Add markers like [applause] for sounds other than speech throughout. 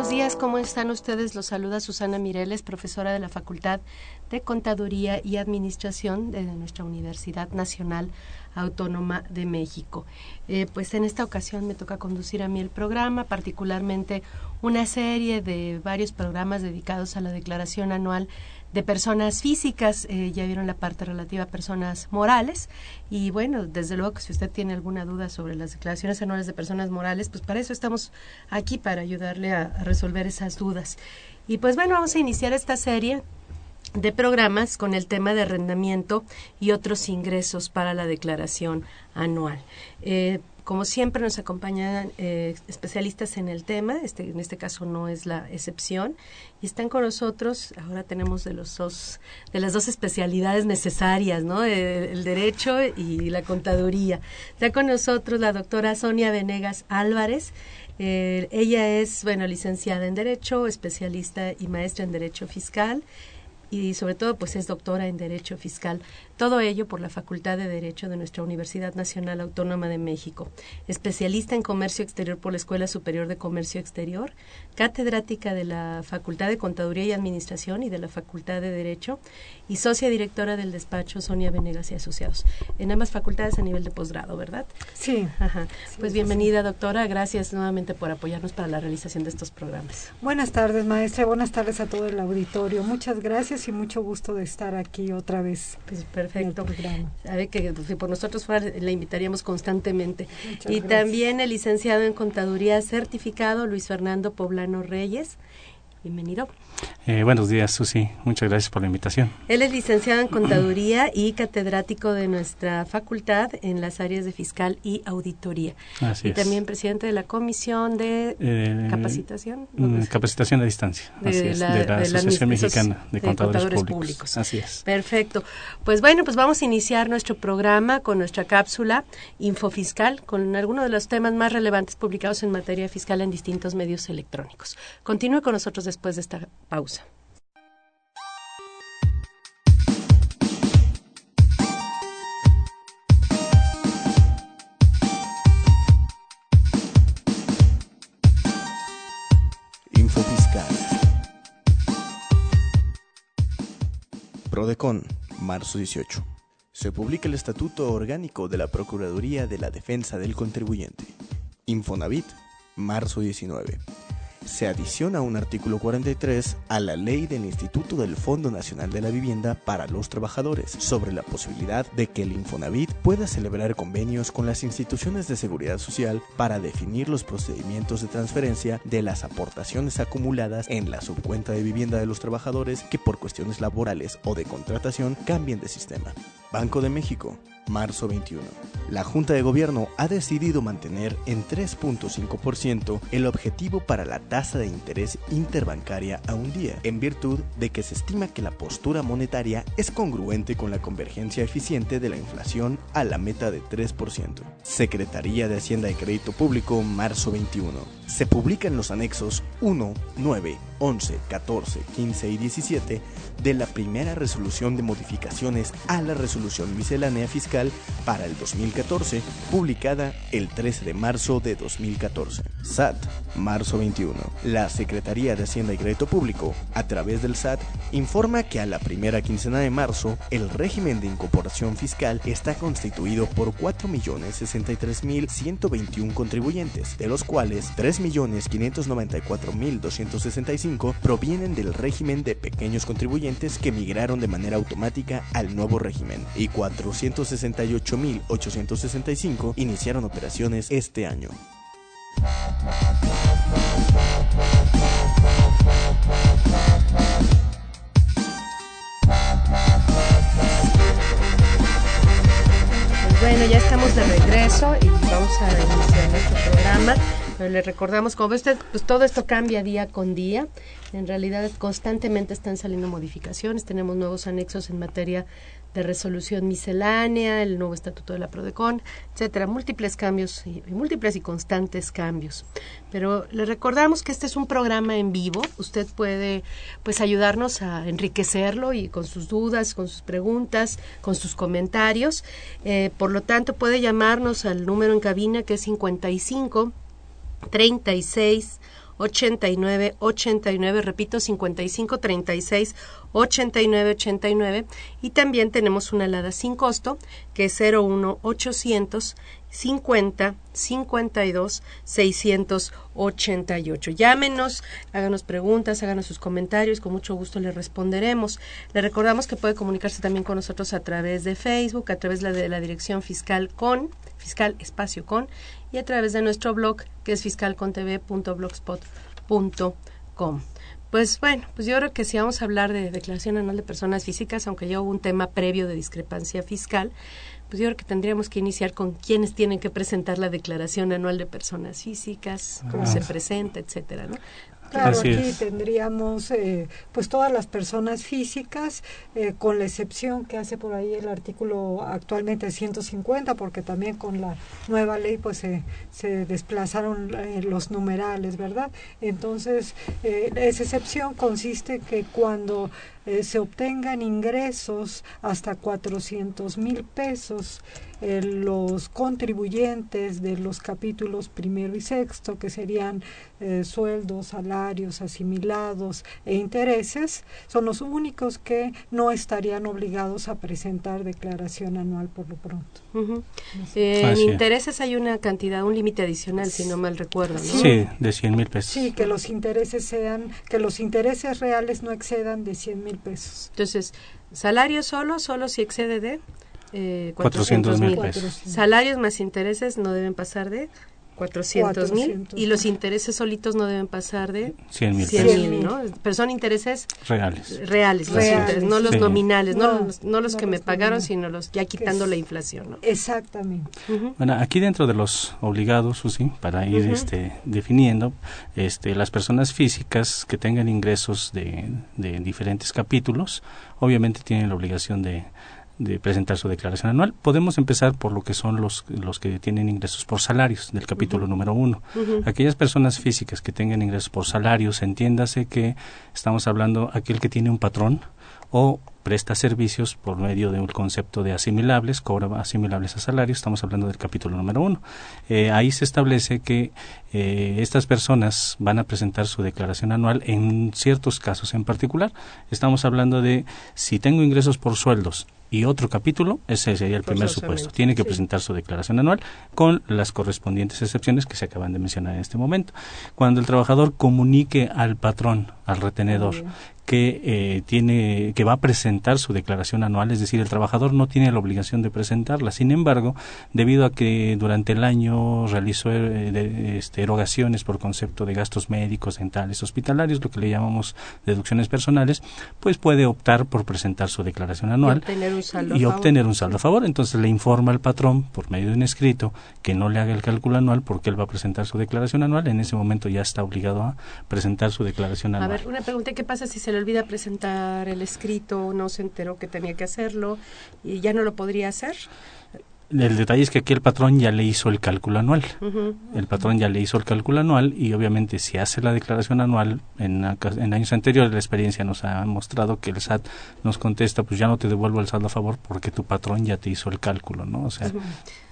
Buenos días, ¿cómo están ustedes? Los saluda Susana Mireles, profesora de la Facultad de Contaduría y Administración de nuestra Universidad Nacional Autónoma de México. Eh, pues en esta ocasión me toca conducir a mí el programa, particularmente una serie de varios programas dedicados a la declaración anual de personas físicas, eh, ya vieron la parte relativa a personas morales y bueno, desde luego que si usted tiene alguna duda sobre las declaraciones anuales de personas morales, pues para eso estamos aquí, para ayudarle a, resolver esas dudas. Y pues bueno, vamos a iniciar esta serie de programas con el tema de arrendamiento y otros ingresos para la declaración anual. Eh, como siempre nos acompañan eh, especialistas en el tema, este, en este caso no es la excepción, y están con nosotros, ahora tenemos de los dos, de las dos especialidades necesarias, ¿no? Eh, el derecho y la contaduría. Está con nosotros la doctora Sonia Venegas Álvarez, eh, ella es, bueno, licenciada en Derecho, especialista y maestra en Derecho Fiscal y sobre todo pues es doctora en Derecho Fiscal. Todo ello por la Facultad de Derecho de nuestra Universidad Nacional Autónoma de México. Especialista en Comercio Exterior por la Escuela Superior de Comercio Exterior, catedrática de la Facultad de Contaduría y Administración y de la Facultad de Derecho y socia directora del despacho Sonia Venegas y Asociados. En ambas facultades a nivel de posgrado, ¿verdad? Sí. Ajá. Sí, pues sí, bienvenida, doctora. Gracias nuevamente por apoyarnos para la realización de estos programas. Buenas tardes, maestra. Buenas tardes a todo el auditorio. Muchas gracias y mucho gusto de estar aquí otra vez. Pues perfecto. Sabe que pues, si por nosotros fuera, la invitaríamos constantemente. Muchas y gracias. también el licenciado en Contaduría certificado Luis Fernando Poblano Reyes. Bienvenido. Eh, buenos días, Susi. Muchas gracias por la invitación. Él es licenciado en Contaduría y catedrático de nuestra facultad en las áreas de fiscal y auditoría. Así y es. también presidente de la Comisión de Eh, Capacitación. mm, capacitación a distancia. De Así es, la- de de la la Asociación Mexicana de de Contadores, Contadores Públicos. Públicos. Así es. Perfecto. Pues bueno, pues vamos a iniciar nuestro programa con nuestra cápsula Infofiscal, con algunos de los temas más relevantes publicados en materia fiscal en distintos medios electrónicos. Continúe con nosotros después de esta pausa. Prodecon, marzo 18. Se publica el Estatuto Orgánico de la Procuraduría de la Defensa del Contribuyente. Infonavit, marzo 19. Se adiciona un artículo 43 a la ley del Instituto del Fondo Nacional de la Vivienda para los Trabajadores sobre la posibilidad de que el Infonavit pueda celebrar convenios con las instituciones de seguridad social para definir los procedimientos de transferencia de las aportaciones acumuladas en la subcuenta de vivienda de los trabajadores que por cuestiones laborales o de contratación cambien de sistema. Banco de México, marzo 21. La Junta de Gobierno ha decidido mantener en 3.5% el objetivo para la tasa de interés interbancaria a un día, en virtud de que se estima que la postura monetaria es congruente con la convergencia eficiente de la inflación a la meta de 3%. Secretaría de Hacienda y Crédito Público, marzo 21. Se publican los anexos 1, 9, 11, 14, 15 y 17 de la primera resolución de modificaciones a la resolución miscelánea fiscal para el 2014, publicada el 13 de marzo de 2014. SAT, marzo 21. La Secretaría de Hacienda y Crédito Público, a través del SAT, informa que a la primera quincena de marzo, el régimen de incorporación fiscal está constituido por 4.063.121 contribuyentes, de los cuales 3.594.265 provienen del régimen de pequeños contribuyentes que migraron de manera automática al nuevo régimen y 468.865 iniciaron operaciones este año. Bueno, ya estamos de regreso y vamos a iniciar nuestro programa. Le recordamos, como usted, pues todo esto cambia día con día. En realidad constantemente están saliendo modificaciones, tenemos nuevos anexos en materia de resolución miscelánea, el nuevo estatuto de la Prodecon, etcétera, múltiples cambios y, múltiples y constantes cambios. Pero le recordamos que este es un programa en vivo, usted puede pues ayudarnos a enriquecerlo y con sus dudas, con sus preguntas, con sus comentarios. Eh, por lo tanto, puede llamarnos al número en cabina que es 55 36 89 89, repito, 55 36 89 89 y también tenemos una alada sin costo que es 01 800 50 52 688. Llámenos, háganos preguntas, háganos sus comentarios, con mucho gusto le responderemos. Le recordamos que puede comunicarse también con nosotros a través de Facebook, a través de la dirección fiscal con, fiscal espacio con, y a través de nuestro blog que es fiscalcontv.blogspot.com. Pues bueno, pues yo creo que si vamos a hablar de declaración anual de personas físicas, aunque ya hubo un tema previo de discrepancia fiscal, pues yo creo que tendríamos que iniciar con quiénes tienen que presentar la declaración anual de personas físicas, cómo se presenta, etcétera, ¿no? Claro, aquí tendríamos eh, pues todas las personas físicas, eh, con la excepción que hace por ahí el artículo actualmente 150, porque también con la nueva ley pues se, se desplazaron eh, los numerales, ¿verdad? Entonces, esa excepción consiste que cuando se obtengan ingresos hasta 400 mil pesos, los contribuyentes de los capítulos primero y sexto, que serían eh, sueldos, salarios, asimilados e intereses, son los únicos que no estarían obligados a presentar declaración anual por lo pronto. Eh, en intereses hay una cantidad, un límite adicional, si no mal recuerdo, ¿no? Sí, de 100 mil pesos. Sí, que los intereses sean, que los intereses reales no excedan de 100 mil pesos. Entonces, salario solo, solo si excede de eh, 400 mil pesos. Salarios más intereses no deben pasar de 400 mil y los intereses solitos no deben pasar de 100 mil ¿no? Pero son intereses reales. Reales, no los nominales, no, no, los, que me pagaron, sino los ya quitando la inflación. ¿no? Exactamente. Bueno, aquí dentro de los obligados, Susi, para ir este, definiendo, este, las personas físicas que tengan ingresos de, de diferentes capítulos, obviamente tienen la obligación de de presentar su declaración anual. Podemos empezar por lo que son los, los que tienen ingresos por salarios del capítulo número uno. Aquellas personas físicas que tengan ingresos por salarios, entiéndase que estamos hablando aquel que tiene un patrón o presta servicios por medio de un concepto de asimilables, cobra asimilables a salarios, estamos hablando del capítulo número uno. Eh, ahí se establece que eh, estas personas van a presentar su declaración anual en ciertos casos en particular. Estamos hablando de si tengo ingresos por sueldos y otro capítulo, ese sería el primer supuesto. Tiene que presentar su declaración anual con las correspondientes excepciones que se acaban de mencionar en este momento. Cuando el trabajador comunique al patrón, al retenedor, que eh, tiene que va a presentar su declaración anual, es decir, el trabajador no tiene la obligación de presentarla. Sin embargo, debido a que durante el año realizó eh, este, erogaciones por concepto de gastos médicos, dentales, hospitalarios, lo que le llamamos deducciones personales, pues puede optar por presentar su declaración anual y obtener un saldo, y a, obtener favor. un saldo a favor. Entonces le informa al patrón por medio de un escrito que no le haga el cálculo anual porque él va a presentar su declaración anual. En ese momento ya está obligado a presentar su declaración anual. A ver, una pregunta, ¿qué pasa si se le olvida presentar el escrito, no se enteró que tenía que hacerlo y ya no lo podría hacer? El detalle es que aquí el patrón ya le hizo el cálculo anual. El patrón ya le hizo el cálculo anual y obviamente si hace la declaración anual, en, en, años anteriores la experiencia nos ha mostrado que el SAT nos contesta, pues ya no te devuelvo el saldo a favor porque tu patrón ya te hizo el cálculo, ¿no? O sea,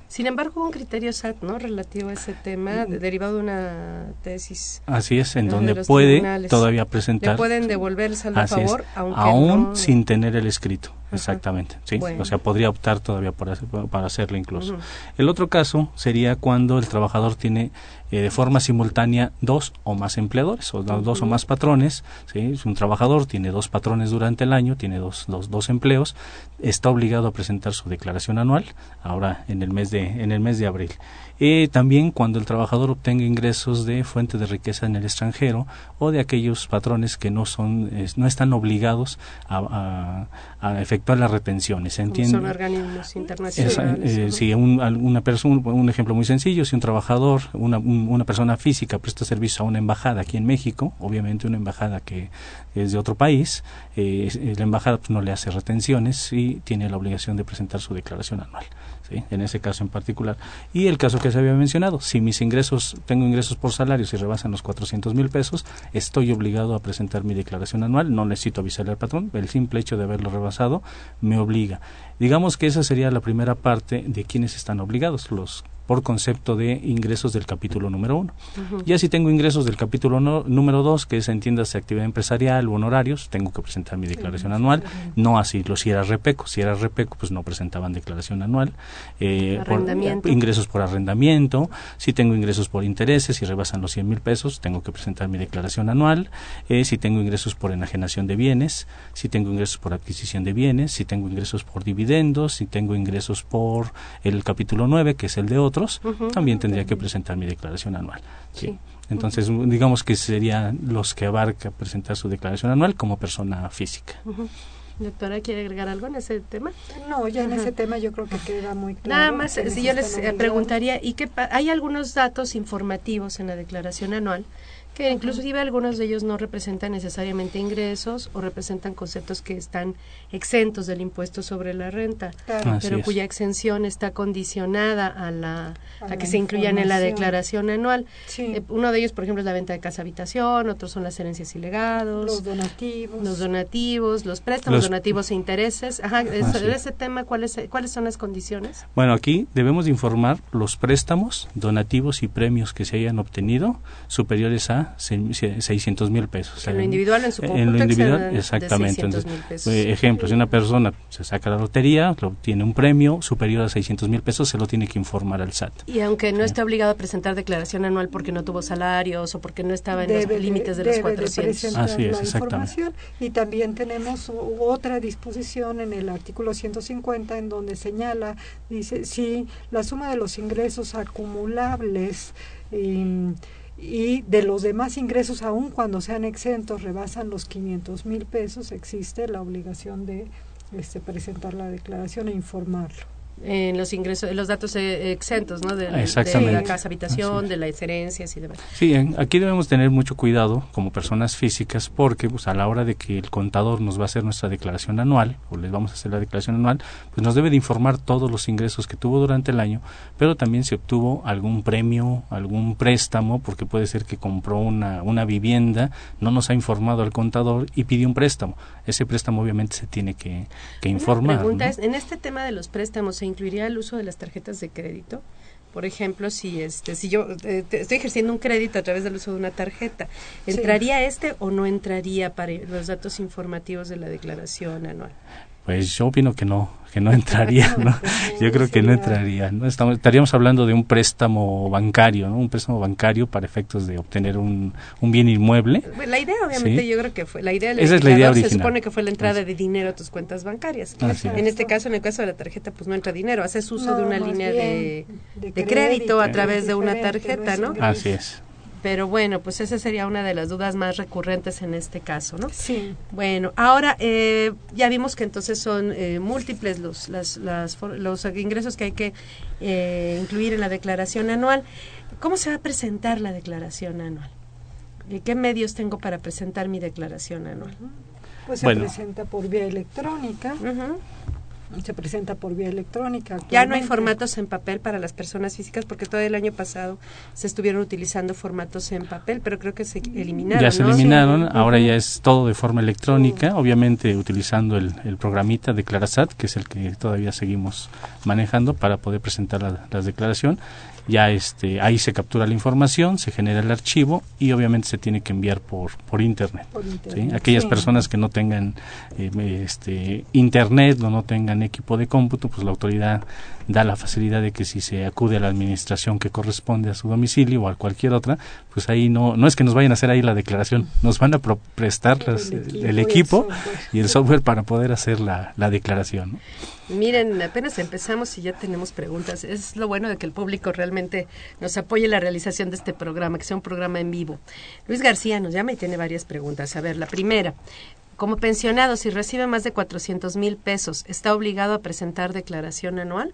sin embargo, un criterio SAT, ¿no? Relativo a ese tema, de, derivado de una tesis. Así es, en donde puede todavía presentar. Le pueden devolver el saldo a favor, aunque aún no... sin tener el escrito. Exactamente, sí. Bueno. O sea, podría optar todavía para, para hacerlo incluso. El otro caso sería cuando el trabajador tiene eh, de forma simultánea dos o más empleadores o dos o más patrones. ¿sí? Es un trabajador, tiene dos patrones durante el año, tiene dos, dos, dos empleos, está obligado a presentar su declaración anual ahora en el mes de, en el mes de abril. Eh, también cuando el trabajador obtenga ingresos de fuente de riqueza en el extranjero o de aquellos patrones que no son eh, no están obligados a, a, a efectuar las retenciones. ¿se entiende? Son organismos internacionales. Eh, sí, un, una persona, un ejemplo muy sencillo, si un trabajador, una, una persona física presta servicio a una embajada aquí en México, obviamente una embajada que es de otro país, eh, la embajada pues, no le hace retenciones y tiene la obligación de presentar su declaración anual en ese caso en particular. Y el caso que se había mencionado, si mis ingresos, tengo ingresos por salarios y rebasan los 400 mil pesos, estoy obligado a presentar mi declaración anual, no necesito avisarle al patrón, el simple hecho de haberlo rebasado me obliga. Digamos que esa sería la primera parte de quienes están obligados, los por concepto de ingresos del capítulo número uno. Ya si tengo ingresos del capítulo número dos, que es entiéndase actividad empresarial o honorarios, tengo que presentar mi declaración anual. No así, lo si era repeco. Si era repeco, pues no presentaban declaración anual. Eh, ingresos por arrendamiento. Si tengo ingresos por intereses, si rebasan los 100 mil pesos, tengo que presentar mi declaración anual. Eh, si tengo ingresos por enajenación de bienes, si tengo ingresos por adquisición de bienes, si tengo ingresos por dividendos, si tengo ingresos por el capítulo 9, que es el de otro también tendría que presentar mi declaración anual. Sí. Entonces, digamos que serían los que abarca presentar su declaración anual como persona física. Doctora, ¿quiere agregar algo en ese tema? No, ya en ese tema yo creo que queda muy claro. Nada más, si yo les preguntaría, ¿y qué hay algunos datos informativos en la declaración anual que inclusive algunos de ellos no representan necesariamente ingresos o representan conceptos que están exentos del impuesto sobre la renta, pero cuya exención está condicionada a la a, que se incluyan en la declaración anual. Eh, uno de ellos, por ejemplo, es la venta de casa habitación, otros son las herencias y legados, los donativos, los donativos, los préstamos donativos e intereses. Ajá, ese tema, ¿cuáles cuáles son las condiciones? Bueno, aquí debemos informar los préstamos, donativos y premios que se hayan obtenido superiores a 600 mil pesos. En lo individual, en su En lo individual, exactamente. Entonces, eh, ejemplo, si una persona se saca la lotería, lo, tiene un premio superior a 600 mil pesos, se lo tiene que informar al SAT. Y aunque no esté obligado a presentar declaración anual porque no tuvo salarios o porque no estaba en los límites de, los 400. Así es, exactamente. Y también tenemos otra disposición en el artículo 150 en donde señala, dice, si la suma de los ingresos acumulables eh, y de los demás ingresos, aun cuando sean exentos, rebasan los 500 mil pesos, existe la obligación de este, presentar la declaración e informarlo en los ingresos, los datos eh, exentos, ¿no? De, la casa habitación, de las herencias y demás. Sí, aquí debemos tener mucho cuidado como personas físicas porque pues a la hora de que el contador nos va a hacer nuestra declaración anual o les vamos a hacer la declaración anual, pues nos debe de informar todos los ingresos que tuvo durante el año, pero también si obtuvo algún premio, algún préstamo, porque puede ser que compró una, una vivienda, no nos ha informado al contador y pidió un préstamo. Ese préstamo obviamente se tiene que, que informar. La pregunta es, en este tema de los préstamos, incluiría el uso de las tarjetas de crédito? Por ejemplo, si este, si yo eh, estoy ejerciendo un crédito a través del uso de una tarjeta, ¿entraría este o no entraría para los datos informativos de la declaración anual? Pues yo opino que no, que no [laughs] entraría, ¿no? [laughs] Yo creo que no entraría, ¿no? Estamos, estaríamos hablando de un préstamo bancario, ¿no? Un préstamo bancario para efectos de obtener un, un bien inmueble. La idea, obviamente, yo creo que fue, la idea Esa es la idea original. se supone que fue la entrada de dinero a tus cuentas bancarias. en este caso, en el caso de la tarjeta, pues no entra dinero, haces uso de una línea de, de, crédito, a través de una tarjeta, ¿no? Así es. Pero bueno, pues esa sería una de las dudas más recurrentes en este caso, ¿no? Sí. Bueno, ahora eh, ya vimos que entonces son eh, múltiples los, las, los ingresos que hay que eh, incluir en la declaración anual. ¿Cómo se va a presentar la declaración anual? ¿Qué medios tengo para presentar mi declaración anual? Pues se presenta por vía electrónica se presenta por vía electrónica. Ya no hay formatos en papel para las personas físicas porque todo el año pasado se estuvieron utilizando formatos en papel, pero creo que se eliminaron. Ya se eliminaron, ahora ya es todo de forma electrónica, obviamente utilizando el, el, programita de Clarasat, que es el que todavía seguimos manejando para poder presentar la, la declaración ya este ahí se captura la información, se genera el archivo y obviamente se tiene que enviar por por internet. Aquellas personas que no tengan eh, este internet o no tengan equipo de cómputo, pues la autoridad da la facilidad de que si se acude a la administración que corresponde a su domicilio o a cualquier otra, pues ahí no no es que nos vayan a hacer ahí la declaración, nos van a prestar el equipo, y el software para poder hacer la, la declaración. Miren, apenas empezamos y ya tenemos preguntas. Es lo bueno de que el público realmente nos apoye en la realización de este programa, que sea un programa en vivo. Luis García nos llama y tiene varias preguntas. A ver, la primera, Como pensionado, si recibe más de 400 mil pesos, ¿está obligado a presentar declaración anual?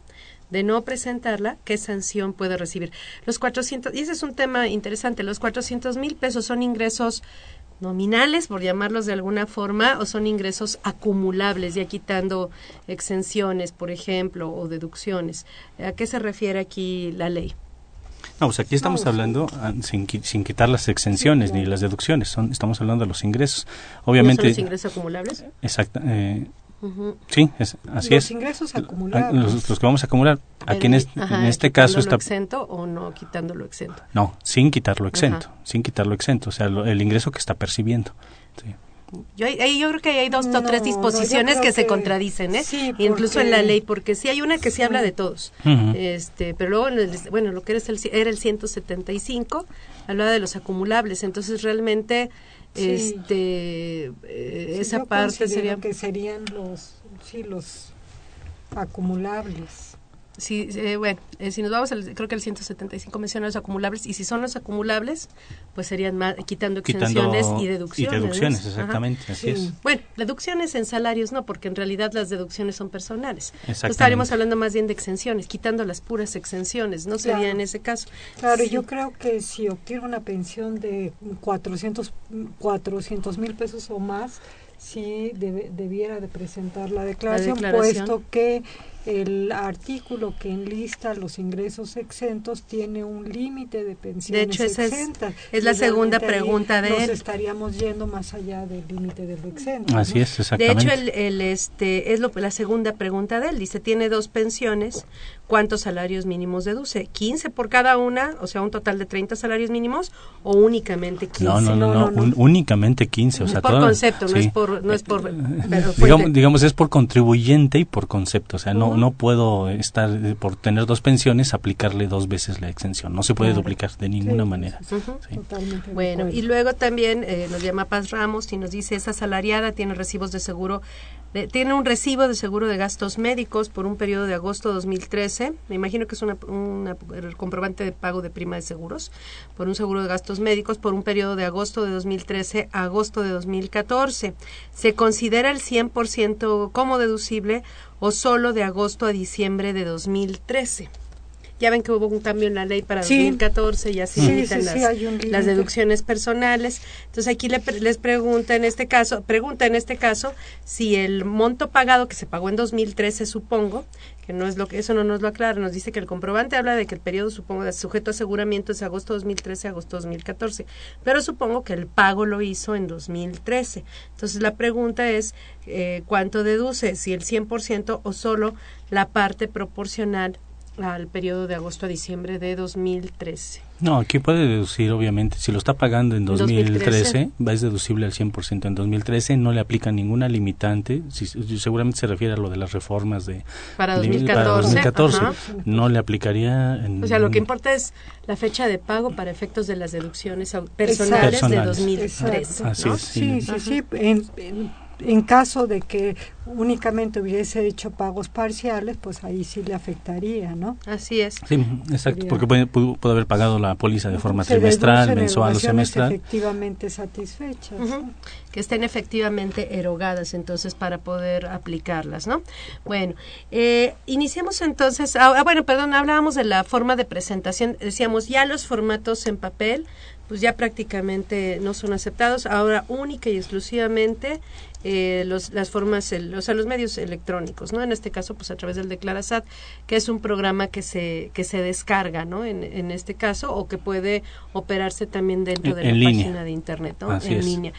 De no presentarla, ¿qué sanción puede recibir? Los 400, y ese es un tema interesante, los 400 mil pesos son ingresos nominales, por llamarlos de alguna forma, o son ingresos acumulables, ya quitando exenciones, por ejemplo, o deducciones. ¿A qué se refiere aquí la ley? No, pues aquí estamos hablando ah, sin, sin, quitar las exenciones ni las deducciones, son, estamos hablando de los ingresos. Obviamente. ¿No son los ingresos acumulables? Exacto. Eh, Sí, es, así los es. ingresos ah, acumulables. Los, que vamos a acumular. Aquí en, este, en este caso está. exento o no quitándolo exento? No, sin quitarlo exento. Sin quitarlo exento. O sea, el ingreso que está percibiendo. Sí. Yo, yo creo que hay dos o tres disposiciones que, se contradicen, ¿eh? Incluso en la ley, porque sí hay una que sí habla de todos. este Pero luego, bueno, lo que era el, era el 175, hablaba de los acumulables. Entonces, realmente, este eh, esa parte sería... que serían los, sí, los acumulables. Sí, eh, bueno, eh, si nos vamos, al, creo que el 175 menciona los acumulables, y si son los acumulables, pues serían quitando exenciones y deducciones. Y deducciones, exactamente, así es. Bueno, deducciones en salarios no, porque en realidad las deducciones son personales. estaríamos hablando más bien de exenciones, quitando las puras exenciones, no sería en ese caso. Claro, yo creo que si obtiene una pensión de 400 mil pesos o más, sí debiera de presentar la declaración, puesto que el artículo que enlista los ingresos exentos tiene un límite de pensiones de hecho, esa Es, la segunda pregunta de él. estaríamos yendo más allá del límite de lo exento. Así es, exactamente. De hecho, el, este, es lo, la segunda pregunta de él. Dice, tiene dos pensiones, ¿cuántos salarios mínimos deduce? ¿15 por cada una? O sea, un total de 30 salarios mínimos o únicamente 15? No, no, no, no, únicamente 15. O sea, por concepto, no es por... No es por digamos, digamos, es por contribuyente y por concepto. O sea, no, no puedo estar, eh, por tener dos pensiones, aplicarle dos veces la exención. No se puede duplicar de ninguna manera. Bueno, y luego también eh, nos llama Paz Ramos y nos dice, esa asalariada tiene recibos de seguro tiene un recibo de seguro de gastos médicos por un periodo de agosto de 2013. Me imagino que es una, una, comprobante de pago de prima de seguros por un seguro de gastos médicos por un periodo de agosto de 2013 a agosto de 2014. Se considera el 100% como deducible o solo de agosto a diciembre de 2013. Ya ven que hubo un cambio en la ley para 2014 y así limitan las, deducciones personales. Entonces aquí les pregunta en este caso, pregunta en este caso si el monto pagado que se pagó en 2013, supongo, que no es lo que eso no nos lo aclara, nos dice que el comprobante habla de que el periodo supongo de sujeto a aseguramiento es agosto 2013 agosto 2014, pero supongo que el pago lo hizo en 2013. Entonces la pregunta es eh, cuánto deduce, si el 100% o solo la parte proporcional al periodo de agosto a diciembre de 2013. No, aquí puede deducir, obviamente, si lo está pagando en 2013, va es deducible al 100% en 2013, no le aplica ninguna limitante, si, seguramente se refiere a lo de las reformas de para 2014, no le aplicaría O sea, lo que importa es la fecha de pago para efectos de las deducciones personales, de 2013. Así es, sí, sí, sí, en caso de que únicamente hubiese hecho pagos parciales, pues ahí sí le afectaría, ¿no? Así es. Sí, exacto, porque puede, pudo, haber pagado la póliza de forma trimestral, mensual o semestral. efectivamente satisfechas. Que estén efectivamente erogadas entonces para poder aplicarlas, ¿no? Bueno, eh, iniciamos entonces, ah, ah, bueno, perdón, hablábamos de la forma de presentación, decíamos ya los formatos en papel, pues ya prácticamente no son aceptados, ahora única y exclusivamente eh, los, las formas, el, o sea, los medios electrónicos, ¿no? En este caso, pues a través del Declarasat, que es un programa que se, que se descarga, ¿no? En, en este caso, o que puede operarse también dentro de la página de Internet, ¿no? en línea.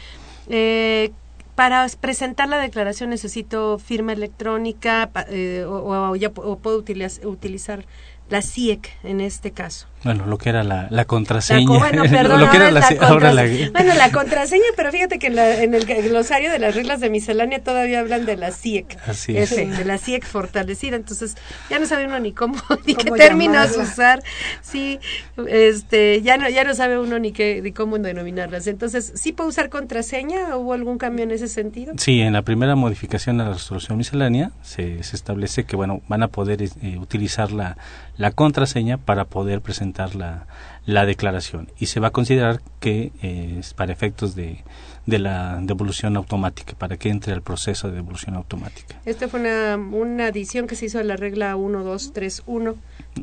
Eh, para presentar la declaración necesito firma electrónica eh, o, ya, o puedo utilizar, utilizar la CIEC en este caso. Bueno, lo que era la, la contraseña. bueno, [laughs] perdón, [laughs] Bueno, la contraseña, pero fíjate que en el glosario de las reglas de miscelánea todavía hablan de la CIEC. Así es. de la CIEC fortalecida. Entonces, ya no sabe uno ni cómo, [laughs] ni qué términos usar. Sí, este, ya no, ya no sabe uno ni qué, ni cómo denominarlas. Entonces, ¿sí puedo usar contraseña? ¿Hubo algún cambio en ese sentido? Sí, en la primera modificación a la resolución miscelánea se, se establece que, bueno, van a poder eh, utilizar la, la contraseña para poder presentar la, la declaración. Y se va a considerar que es para efectos de, de la devolución automática, para que entre al proceso de devolución automática. Esta fue una, una adición que se hizo a la regla 1231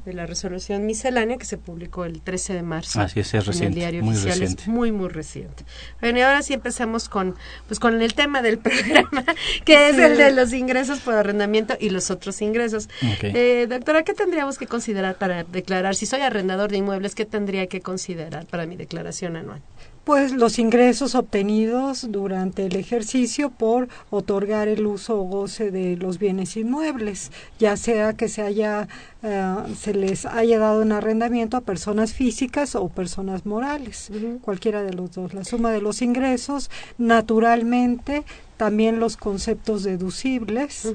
de la resolución miscelánea que se publicó el 13 de marzo Así es, es reciente, en el diario muy oficial. reciente. Es muy, muy reciente. Bueno, y ahora sí empezamos con, pues, con el tema del [laughs] programa, que es el de los ingresos por arrendamiento y los otros ingresos. Eh, doctora, ¿qué tendríamos que considerar para declarar? Si soy arrendador de inmuebles, ¿qué tendría que considerar para mi declaración anual? Pues los ingresos obtenidos durante el ejercicio por otorgar el uso o goce de los bienes inmuebles, ya sea que se haya eh, se les haya dado en arrendamiento a personas físicas o personas morales, cualquiera de los dos. La suma de los ingresos, naturalmente, también los conceptos deducibles.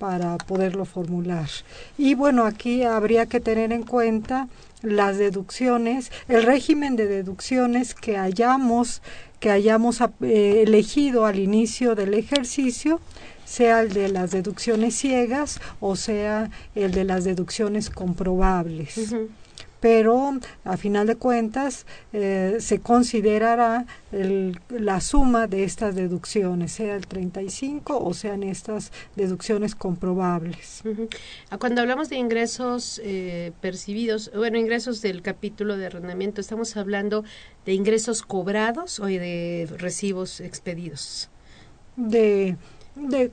Para poderlo formular. Y bueno, aquí habría que tener en cuenta las deducciones, el régimen de deducciones que hayamos que hayamos eh, elegido al inicio del ejercicio, sea el de las deducciones ciegas o sea el de las deducciones comprobables. Pero a final de cuentas eh, se considerará el- la suma de estas deducciones, sea el 35 o sean estas deducciones comprobables. Ah, Cuando hablamos de ingresos eh, percibidos, bueno, ingresos del capítulo de arrendamiento, estamos hablando de ingresos cobrados o de recibos expedidos. De, de,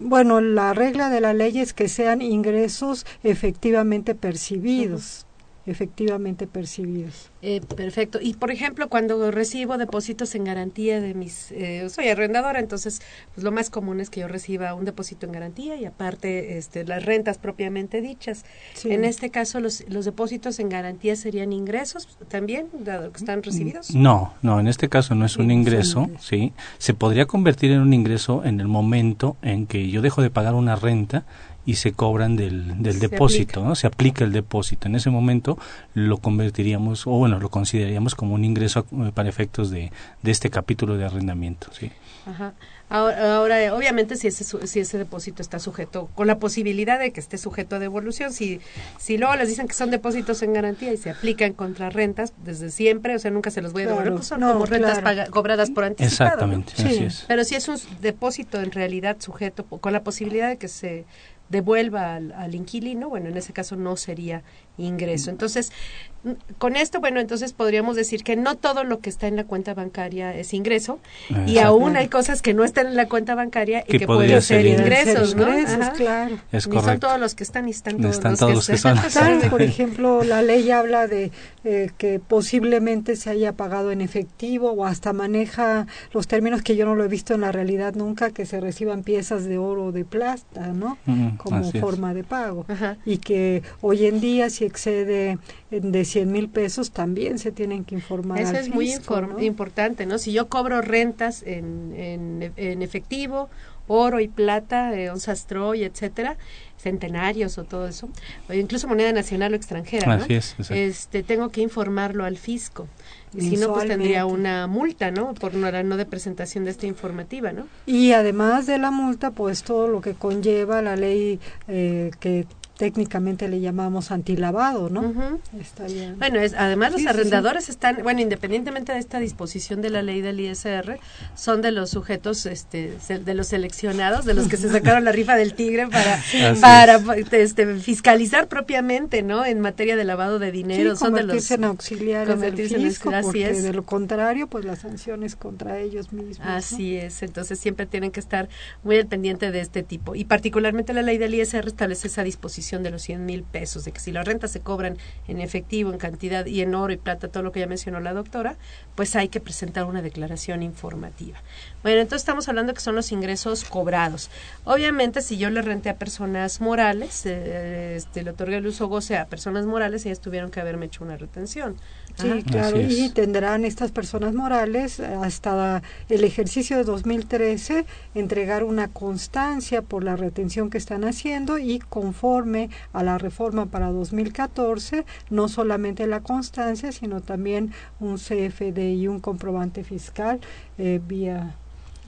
bueno, la regla de la ley es que sean ingresos efectivamente percibidos, efectivamente percibidos. Eh, perfecto. Y por ejemplo, cuando recibo depósitos en garantía de mis, eh, soy arrendadora, entonces pues lo más común es que yo reciba un depósito en garantía y aparte este, las rentas propiamente dichas. Sí. En este caso, los, los depósitos en garantía serían ingresos también, dado que están recibidos. No, no, en este caso no es un ingreso. ¿sí? Se podría convertir en un ingreso en el momento en que yo dejo de pagar una renta y se cobran del, del depósito, aplica. ¿no? Se aplica el depósito. En ese momento lo convertiríamos, o bueno, lo consideraríamos como un ingreso eh, para efectos de, de este capítulo de arrendamiento, ¿sí? Ajá. Ahora, ahora, eh, obviamente, si ese, su- si ese depósito está sujeto, con la posibilidad de que esté sujeto a devolución, si, si luego les dicen que son depósitos en garantía y se aplican contra rentas desde siempre, o sea, nunca se los voy a devolver, Claro, pues son no, como rentas claro. cobradas por anticipado. ¿no? Exactamente, Sí. así es. Pero si es un depósito en realidad sujeto, con la posibilidad de que se devuelva al, al inquilino, bueno, en ese caso no sería ingreso. Entonces, n- con esto, bueno, entonces podríamos decir que no todo lo que está en la cuenta bancaria es ingreso y aún hay cosas que no están en la cuenta bancaria y Que que, pueden ser ser ingresos. ingresos, ¿no? ingresos, claro. Es Ni son todos los que están, ni están todos, están los, todos que los que son. Claro, por ejemplo, la ley habla de eh, que posiblemente se haya pagado en efectivo o hasta maneja los términos que yo no lo he visto en la realidad nunca, que se reciban piezas de oro o de plata, ¿no? Mm, Como es. forma de pago. Ajá. Y que hoy en día, si excede de 100 mil pesos, también se tienen que informar. Eso al es muy inform- ¿no? importante, ¿no? Si yo cobro rentas en, en, en efectivo, oro y plata, eh, onzas Troy, etcétera, centenarios o todo eso, o incluso moneda nacional o extranjera, ¿no? Así es, exacto. Este, tengo que informarlo al fisco. Y si no, pues tendría una multa, ¿no? Por no, la no de presentación de esta informativa, ¿no? Y además de la multa, pues todo lo que conlleva la ley eh, que técnicamente le llamamos antilavado, ¿no? Ujú. Está bien. Bueno, es, además los Sí, sí, sí. arrendadores están, bueno, independientemente de esta disposición de la ley del ISR, son de los sujetos, este, de los seleccionados, de los que se sacaron la rifa del tigre para, [laughs] para este, fiscalizar propiamente, ¿no? En materia de lavado de dinero, Sí, son de los convertirse en auxiliares del convertirse en fisco, así porque es. de lo contrario, pues las sanciones contra ellos mismos. ¿no? Así es, entonces siempre tienen que estar muy al pendiente de este tipo. Y particularmente la ley del ISR establece esa disposición de los 100 mil pesos, de que si las rentas se cobran en efectivo, en cantidad y en oro y plata, todo lo que ya mencionó la doctora, pues hay que presentar una declaración informativa. Bueno, entonces estamos hablando que son los ingresos cobrados. Obviamente, si yo le renté a personas morales, eh, este, le otorgué el uso goce a personas morales, ellas tuvieron que haberme hecho una retención. Sí, Ajá. claro, y tendrán estas personas morales hasta el ejercicio de 2013 entregar una constancia por la retención que están haciendo y conforme a la reforma para 2014, no solamente la constancia, sino también un CFD y un comprobante fiscal eh, vía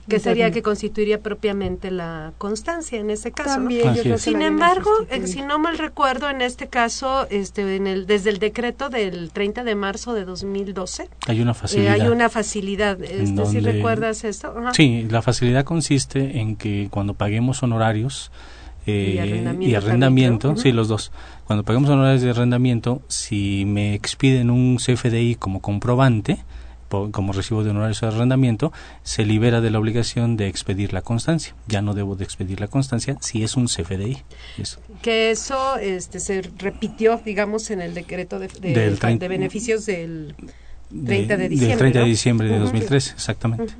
que sería que constituiría propiamente la constancia en ese caso. También, Sin embargo, eh, si no mal recuerdo, en este caso, este, en el, desde el decreto del 30 de marzo de 2012, hay una facilidad. hay una facilidad. Este, ¿Si recuerdas esto? Sí, la facilidad consiste en que cuando paguemos honorarios y eh, arrendamiento, sí, los dos. Cuando paguemos honorarios de arrendamiento, si me expiden un CFDI como comprobante, como recibo de honorarios de arrendamiento, se libera de la obligación de expedir la constancia. Ya no debo de expedir la constancia si es un CFDI. Que eso este, se repitió, digamos, en el decreto de, de, beneficios del 30 de, diciembre. Del 30 de diciembre de 2013, exactamente.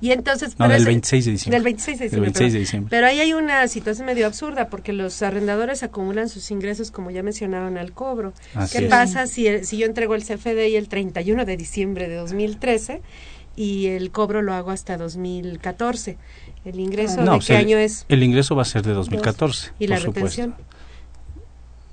Y entonces... No, del 26 de diciembre. Del 26 de diciembre. Pero ahí hay una situación medio absurda porque los arrendadores acumulan sus ingresos, como ya mencionaron, al cobro. ¿Qué pasa si, si yo entrego el CFDI el 31 de diciembre de 2013 y el cobro lo hago hasta 2014? ¿El ingreso de qué año es? El ingreso va a ser de 2014. ¿Y la retención?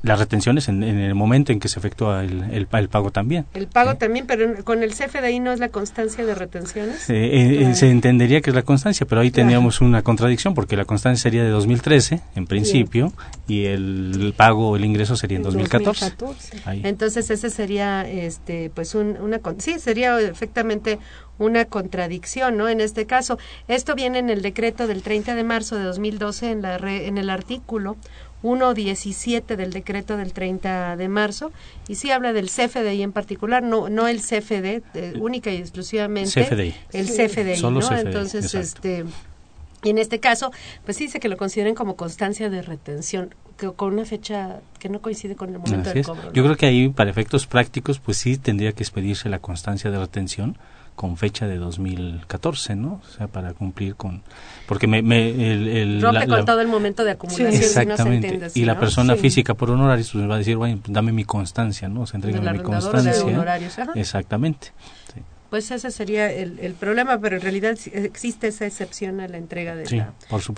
Las retenciones en, en, el momento en que se efectúa el, el, pago también. El pago también, pero con el CFDI no es la constancia de retenciones. Eh, eh, eh, se entendería que es la constancia, pero ahí teníamos una contradicción porque la constancia sería de 2013 en principio y el, pago, el ingreso sería en 2014. Entonces ese sería, este, pues un, una, sí, sería efectivamente una contradicción, ¿no? En este caso, esto viene en el decreto del 30 de marzo de 2012 en la en el artículo 1.17 del decreto del 30 de marzo y sí habla del CFDI en particular, no no el CFD, eh, única y exclusivamente el CFDI, ¿no? Entonces, este y en este caso, pues sí dice que lo consideren como constancia de retención, que, con una fecha que no coincide con el momento del cobro. Yo creo que ahí, para efectos prácticos, pues sí tendría que expedirse la constancia de retención, con fecha de 2014, ¿no? O sea, para cumplir con... Porque me... me el, el Rompe con todo el momento de acumulación. exactamente. y la persona física por honorarios pues me va a decir, bueno, dame mi constancia, ¿no? O sea, mi constancia. Exactamente. Pues ese sería el, el, problema, pero en realidad existe esa excepción a la entrega de, la,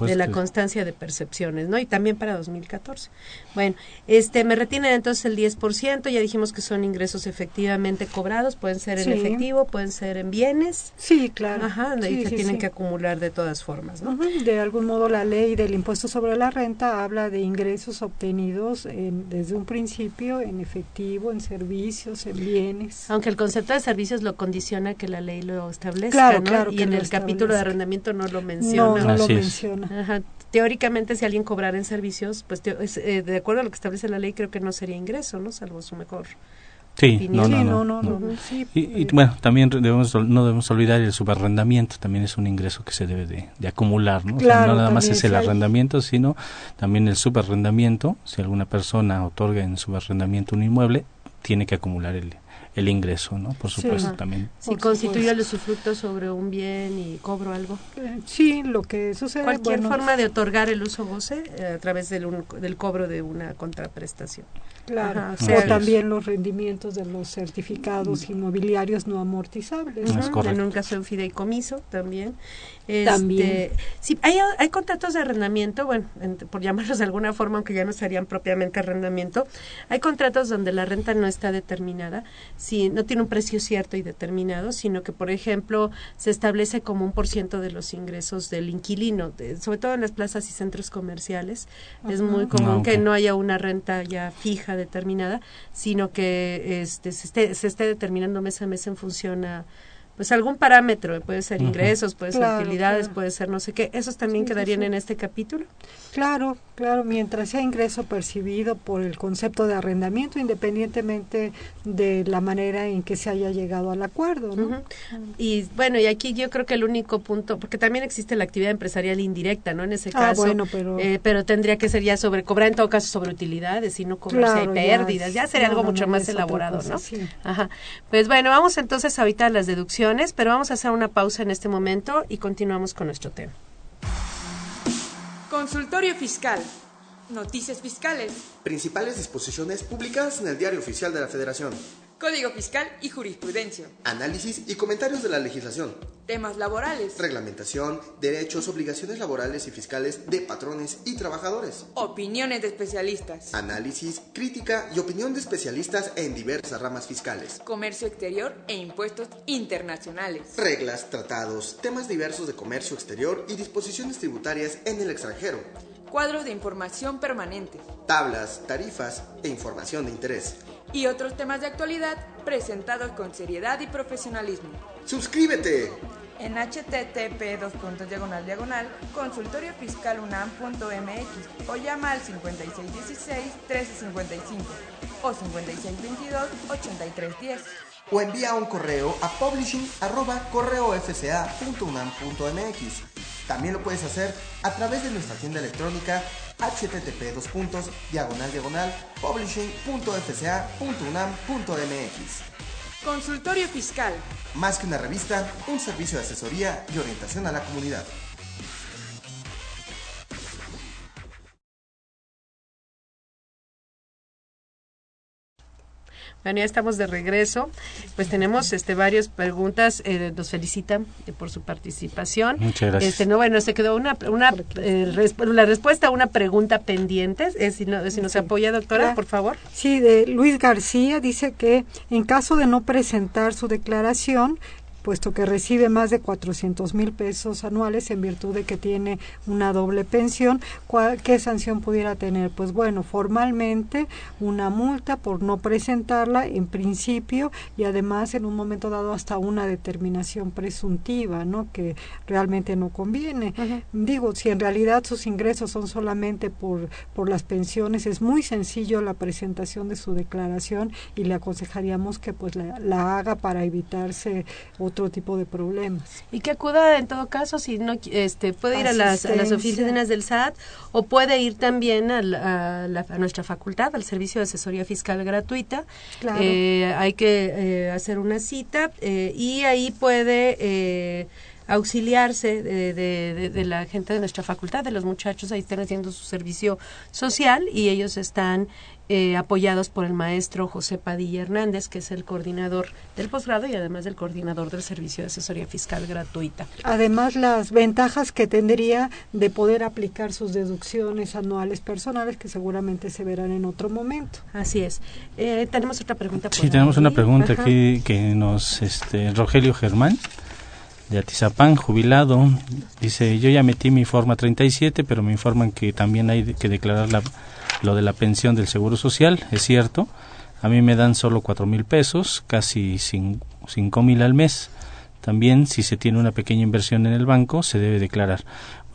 de la constancia de percepciones, ¿no? Y también para 2014. Bueno, este me retienen entonces el 10%, ya dijimos que son ingresos efectivamente cobrados, pueden ser en efectivo, pueden ser en bienes. Sí, claro. Ajá, y se tienen que acumular de todas formas, ¿no? De algún modo la ley del impuesto sobre la renta habla de ingresos obtenidos desde un principio en efectivo, en servicios, en bienes. Aunque el concepto de servicios lo condiciona que la ley lo establezca, ¿no? y en el capítulo de arrendamiento no lo menciona. No, lo menciona. Ajá. Teóricamente, si alguien cobrara en servicios, pues eh, de acuerdo a lo que establece la ley, creo que no sería ingreso, ¿no? Salvo su mejor Sí, no, no, no, y, bueno, también debemos, no debemos olvidar el subarrendamiento, también es un ingreso que se debe de, acumular, ¿no? no nada más es el arrendamiento, sino también el subarrendamiento, si alguna persona otorga en subarrendamiento un inmueble, tiene que acumular el, el ingreso, ¿no? Por supuesto también. Si constituye el usufructo sobre un bien y cobro algo. Eh, sí, lo que sucede. Cualquier forma de otorgar el uso goce eh, a través del, del cobro de una contraprestación. Claro, o, también los rendimientos de los certificados inmobiliarios no amortizables. En un caso de un fideicomiso también. también. Este, sí, hay, hay contratos de arrendamiento, bueno, por llamarlos de alguna forma, aunque ya no serían propiamente arrendamiento, hay contratos donde la renta no está determinada, si no tiene un precio cierto y determinado, sino que, por ejemplo, se establece como un por ciento de los ingresos del inquilino, sobre todo en las plazas y centros comerciales. Es muy común ah, que no haya una renta ya fija determinada, sino que este, se, esté, se esté determinando mes a mes en función a pues algún parámetro, puede ser ingresos, puede ser utilidades, puede ser no sé qué, esos también quedarían en este capítulo. Claro, claro, mientras sea ingreso percibido por el concepto de arrendamiento, independientemente de la manera en que se haya llegado al acuerdo, ¿no? Y bueno, y aquí yo creo que el único punto, porque también existe la actividad empresarial indirecta, ¿no? En ese ah, caso, bueno, pero, eh, pero tendría que ser ya sobre cobrar en todo caso sobre utilidades y no cobrar si hay pérdidas, ya, sería algo mucho más elaborado, ¿no? Ajá. Pues bueno, vamos entonces ahorita a las deducciones pero vamos a hacer una pausa en este momento y continuamos con nuestro tema. Consultorio Fiscal. Noticias fiscales. Principales disposiciones publicadas en el Diario Oficial de la Federación. Código Fiscal y Jurisprudencia. Análisis y comentarios de la legislación. temas laborales, reglamentación, derechos, obligaciones laborales y fiscales de patrones y trabajadores, opiniones de especialistas, análisis, crítica y opinión de especialistas en diversas ramas fiscales, comercio exterior e impuestos internacionales, reglas, tratados, temas diversos de comercio exterior y disposiciones tributarias en el extranjero, cuadros de información permanente, tablas, tarifas e información de interés y otros temas de actualidad presentados con seriedad y profesionalismo. ¡Suscríbete! En http diagonal diagonal consultoriofiscalunam.mx o llama al 5616-1355 o 5622-8310 o envía un correo a publishing También lo puedes hacer a través de nuestra tienda electrónica http diagonal diagonal publishing.fca.unam.mx. Consultorio Fiscal. Más que una revista, un servicio de asesoría y orientación a la comunidad. Bueno, ya estamos de regreso. Pues tenemos este varias preguntas. Eh, nos felicitan eh, por su participación. Muchas gracias. Este, no, bueno, se quedó una, una eh, la respuesta a una pregunta pendiente. Es, si, no, si nos apoya, doctora, por favor. Sí, de Luis García dice que en caso de no presentar su declaración, puesto que recibe más de 400 mil pesos anuales en virtud de que tiene una doble pensión. ¿Qué sanción pudiera tener? Pues bueno, formalmente una multa por no presentarla en principio y además en un momento dado hasta una determinación presuntiva, ¿no? Que realmente no conviene. Digo, si en realidad sus ingresos son solamente por, por las pensiones, es muy sencillo la presentación de su declaración y le aconsejaríamos que pues la, la haga para evitarse otro tipo de problemas. Y que acuda en todo caso, si no, este, puede ir a las, a las, oficinas del SAT o puede ir también a, a, nuestra facultad, al servicio de asesoría fiscal gratuita. Eh, hay que eh, hacer una cita eh, y ahí puede auxiliarse de, de, de, la gente de nuestra facultad, de los muchachos, ahí están haciendo su servicio social y ellos están eh, apoyados por el maestro José Padilla Hernández, que es el coordinador del posgrado y además el coordinador del servicio de asesoría fiscal gratuita. Además, las ventajas que tendría de poder aplicar sus deducciones anuales personales que seguramente se verán en otro momento. Así es. Eh, tenemos otra pregunta. sí, tenemos una pregunta aquí que nos, este, Rogelio Germán de Atizapán, jubilado, dice, yo ya metí mi forma 37, pero me informan que también hay que declarar la lo de la pensión del Seguro Social, es cierto. A mí me dan solo cuatro mil pesos, casi cinco mil al mes. También, si se tiene una pequeña inversión en el banco, se debe declarar.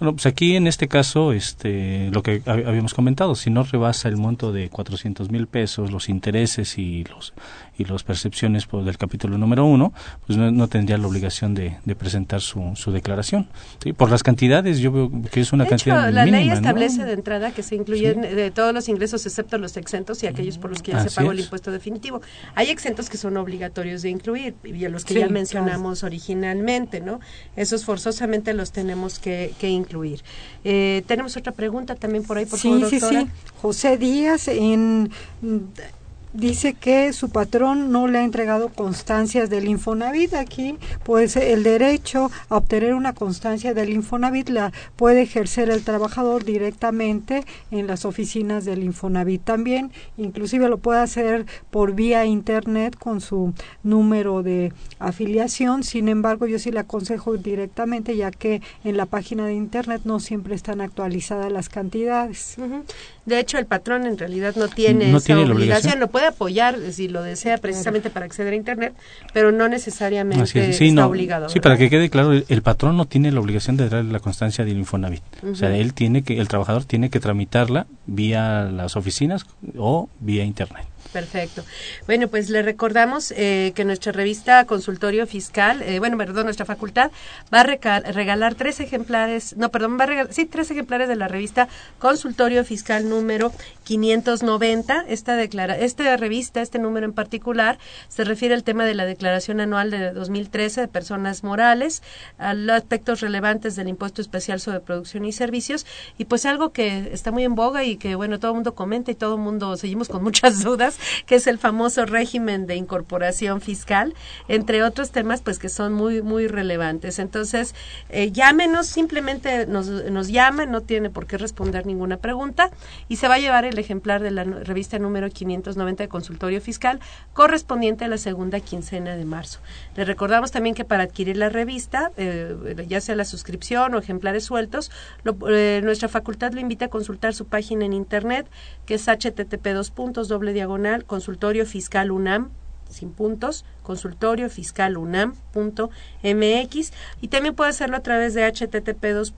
Bueno, pues aquí en este caso, este, lo que habíamos comentado, si no rebasa el monto de 400 mil pesos, los intereses y los y las percepciones pues, del capítulo número uno, pues no, tendría la obligación de, presentar su, su declaración. ¿sí? Por las cantidades, yo veo que es una cantidad hecho, la ley establece de entrada que se incluyen de todos los ingresos excepto los exentos y aquellos por los que ya se pagó el impuesto definitivo. Hay exentos que son obligatorios de incluir y a los que ya mencionamos originalmente, ¿no? Esos forzosamente los tenemos que, que incluir. Eh, tenemos otra pregunta también por ahí, por favor, doctora. Sí, sí. José Díaz, en dice que su patrón no le ha entregado constancias del Infonavit. Aquí, pues el derecho a obtener una constancia del Infonavit la puede ejercer el trabajador directamente en las oficinas del Infonavit también. Inclusive lo puede hacer por vía internet con su número de afiliación. Sin embargo, yo sí le aconsejo directamente ya que en la página de internet no siempre están actualizadas las cantidades. De hecho, el patrón en realidad no tiene esa obligación. Lo puede apoyar si lo desea precisamente para acceder a Internet, pero no necesariamente está obligado. Sí, para que quede claro, el, patrón no tiene la obligación de darle la constancia del Infonavit. O sea, él tiene que, el trabajador tiene que tramitarla vía las oficinas o vía Internet. Perfecto. Bueno, pues le recordamos eh, que nuestra revista Consultorio Fiscal, eh, bueno, perdón, nuestra facultad va a regalar tres ejemplares, no, perdón, va a regalar, sí, tres ejemplares de la revista Consultorio Fiscal número 590. Esta, declara, esta revista, este número en particular, se refiere al tema de la declaración anual de 2013 de personas morales, a los aspectos relevantes del impuesto especial sobre producción y servicios, y pues algo que está muy en boga y que, bueno, todo el mundo comenta y todo el mundo seguimos con muchas [laughs] dudas que es el famoso régimen de incorporación fiscal, entre otros temas pues que son muy, muy relevantes. Entonces, eh, llámenos, simplemente nos, nos llaman, no tiene por qué responder ninguna pregunta y se va a llevar el ejemplar de la revista número 590 de consultorio fiscal correspondiente a la segunda quincena de marzo. Les recordamos también que para adquirir la revista, eh, ya sea la suscripción o ejemplares sueltos, eh, nuestra facultad lo invita a consultar su página en internet que es http dos puntos doble diagonal consultorio fiscal UNAM sin puntos, consultorio fiscal y también puede hacerlo a través de http dos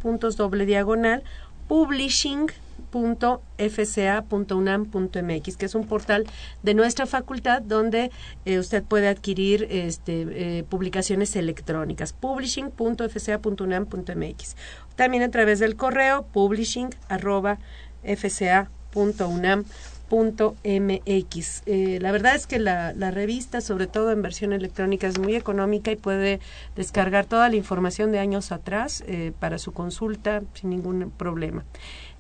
diagonal publishing .fca.unam.mx, que es un portal de nuestra facultad donde eh, usted puede adquirir este, eh, publicaciones electrónicas. publishing.fca.unam.mx. También a través del correo publishing.fca.unam.mx. Eh, la verdad es que la, la, revista, sobre todo en versión electrónica, es muy económica y puede descargar toda la información de años atrás eh, para su consulta sin ningún problema.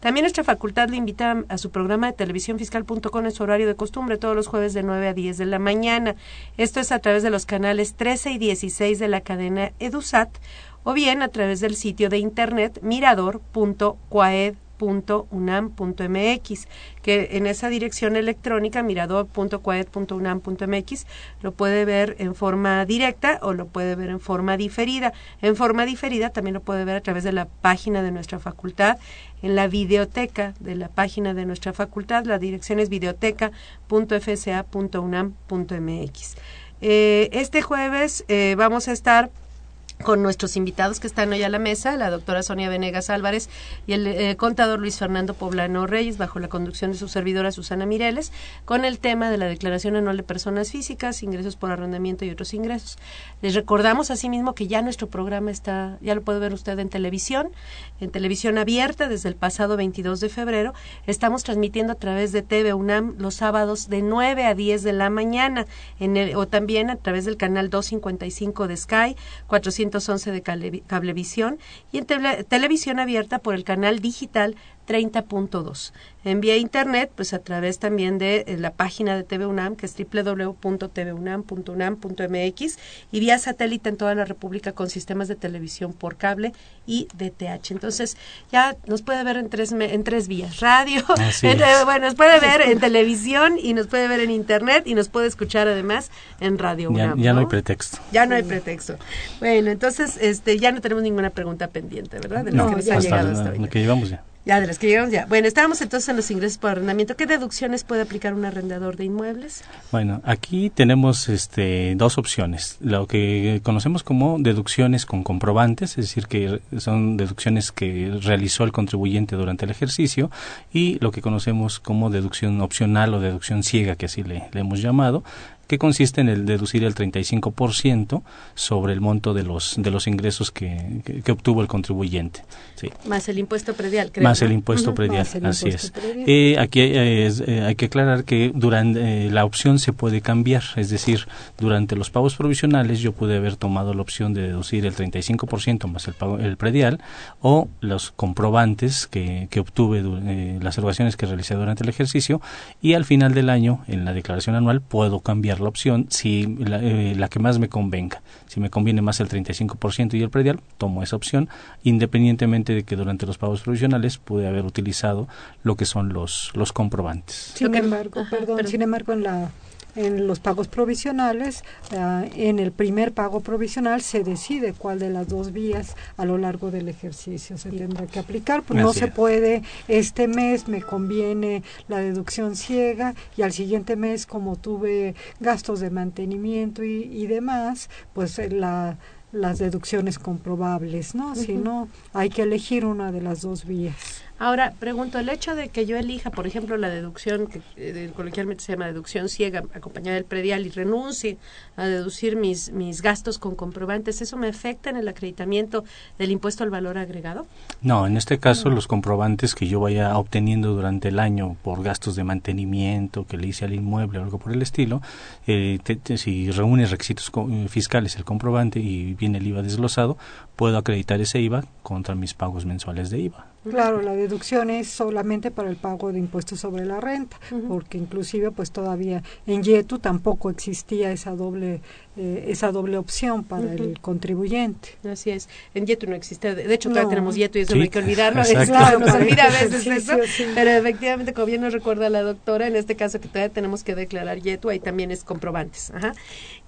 También nuestra facultad le invita a su programa de televisión fiscal.com en su horario de costumbre todos los jueves de 9 a 10 de la mañana. Esto es a través de los canales 13 y 16 de la cadena EduSat o bien a través del sitio de internet mirador.coed .unam.mx, que en esa dirección electrónica mirador.coed.unam.mx lo puede ver en forma directa o lo puede ver en forma diferida. En forma diferida también lo puede ver a través de la página de nuestra facultad, en la videoteca de la página de nuestra facultad. La dirección es videoteca.fca.unam.mx. Eh, este jueves eh, vamos a estar con nuestros invitados que están hoy a la mesa, la doctora Sonia Venegas Álvarez y el eh, contador Luis Fernando Poblano Reyes, bajo la conducción de su servidora Susana Mireles, con el tema de la declaración anual de personas físicas, ingresos por arrendamiento y otros ingresos. Les recordamos asimismo que ya nuestro programa está, ya lo puede ver usted en televisión, en televisión abierta desde el pasado 22 de febrero. Estamos transmitiendo a través de TV UNAM los sábados de 9 a 10 de la mañana, en el, o también a través del canal 255 de Sky, 400 211 de Cablevisión y en televisión abierta por el canal digital 30.2. En vía internet, pues a través también de eh, la página de TV UNAM, que es www.tvunam.unam.mx, y vía satélite en toda la República con sistemas de televisión por cable y DTH. Entonces, ya nos puede ver en tres, en tres vías. Radio, [laughs] bueno, nos puede ver en televisión y nos puede ver en internet y nos puede escuchar además en Radio UNAM. Ya, ¿no? hay pretexto. Ya no hay pretexto. Bueno, entonces, este, ya no tenemos ninguna pregunta pendiente, ¿verdad? De no, que nos ha llegado hasta Lo que llevamos ya. Ya, de las que llegamos ya. Bueno, estábamos entonces en los ingresos por arrendamiento. ¿Qué deducciones puede aplicar un arrendador de inmuebles? Bueno, aquí tenemos este, dos opciones. Lo que conocemos como deducciones con comprobantes, es decir, que son deducciones que realizó el contribuyente durante el ejercicio, y lo que conocemos como deducción opcional o deducción ciega, que así le hemos llamado, que consiste en el deducir el 35% sobre el monto de los de los ingresos que, que, obtuvo el contribuyente. Sí. Más el impuesto predial, creo. Más el impuesto predial, así es. Eh, aquí eh, hay que aclarar que durante eh, la opción se puede cambiar, es decir, durante los pagos provisionales yo pude haber tomado la opción de deducir el 35% más el pago el predial o los comprobantes que, que obtuve las erogaciones que realicé durante el ejercicio y al final del año en la declaración anual puedo cambiar la opción si eh, la, que más me convenga. Si me conviene más el 35% y el predial, tomo esa opción, independientemente de que durante los pagos provisionales pude haber utilizado lo que son los, los comprobantes. Sin embargo, perdón, sin embargo, en la en los pagos provisionales, uh, en el primer pago provisional se decide cuál de las dos vías a lo largo del ejercicio se tendrá que aplicar. Pues no se puede, este mes me conviene la deducción ciega y al siguiente mes como tuve gastos de mantenimiento y, y demás, pues eh, la las deducciones comprobables, ¿no? Si no, hay que elegir una de las dos vías. Ahora, pregunto, el hecho de que yo elija, por ejemplo, la deducción, que eh, coloquialmente se llama deducción ciega, acompañada del predial, y renuncie a deducir mis, mis gastos con comprobantes, ¿eso me afecta en el acreditamiento del impuesto al valor agregado? No, en este caso los comprobantes que yo vaya obteniendo durante el año por gastos de mantenimiento que le hice al inmueble o algo por el estilo, eh, si reúne requisitos eh, fiscales el comprobante y viene el IVA desglosado, puedo acreditar ese IVA contra mis pagos mensuales de IVA. Claro, la deducción es solamente para el pago de impuestos sobre la renta, porque inclusive pues todavía en YETU tampoco existía esa doble eh, esa doble opción para el contribuyente. Así es. En YETU no existe. De hecho, todavía tenemos YETU y eso no hay que olvidarlo. claro, nos olvida a veces eso. Pero efectivamente, como bien nos recuerda la doctora, en este caso que todavía tenemos que declarar YETU, ahí también es comprobantes. Ajá.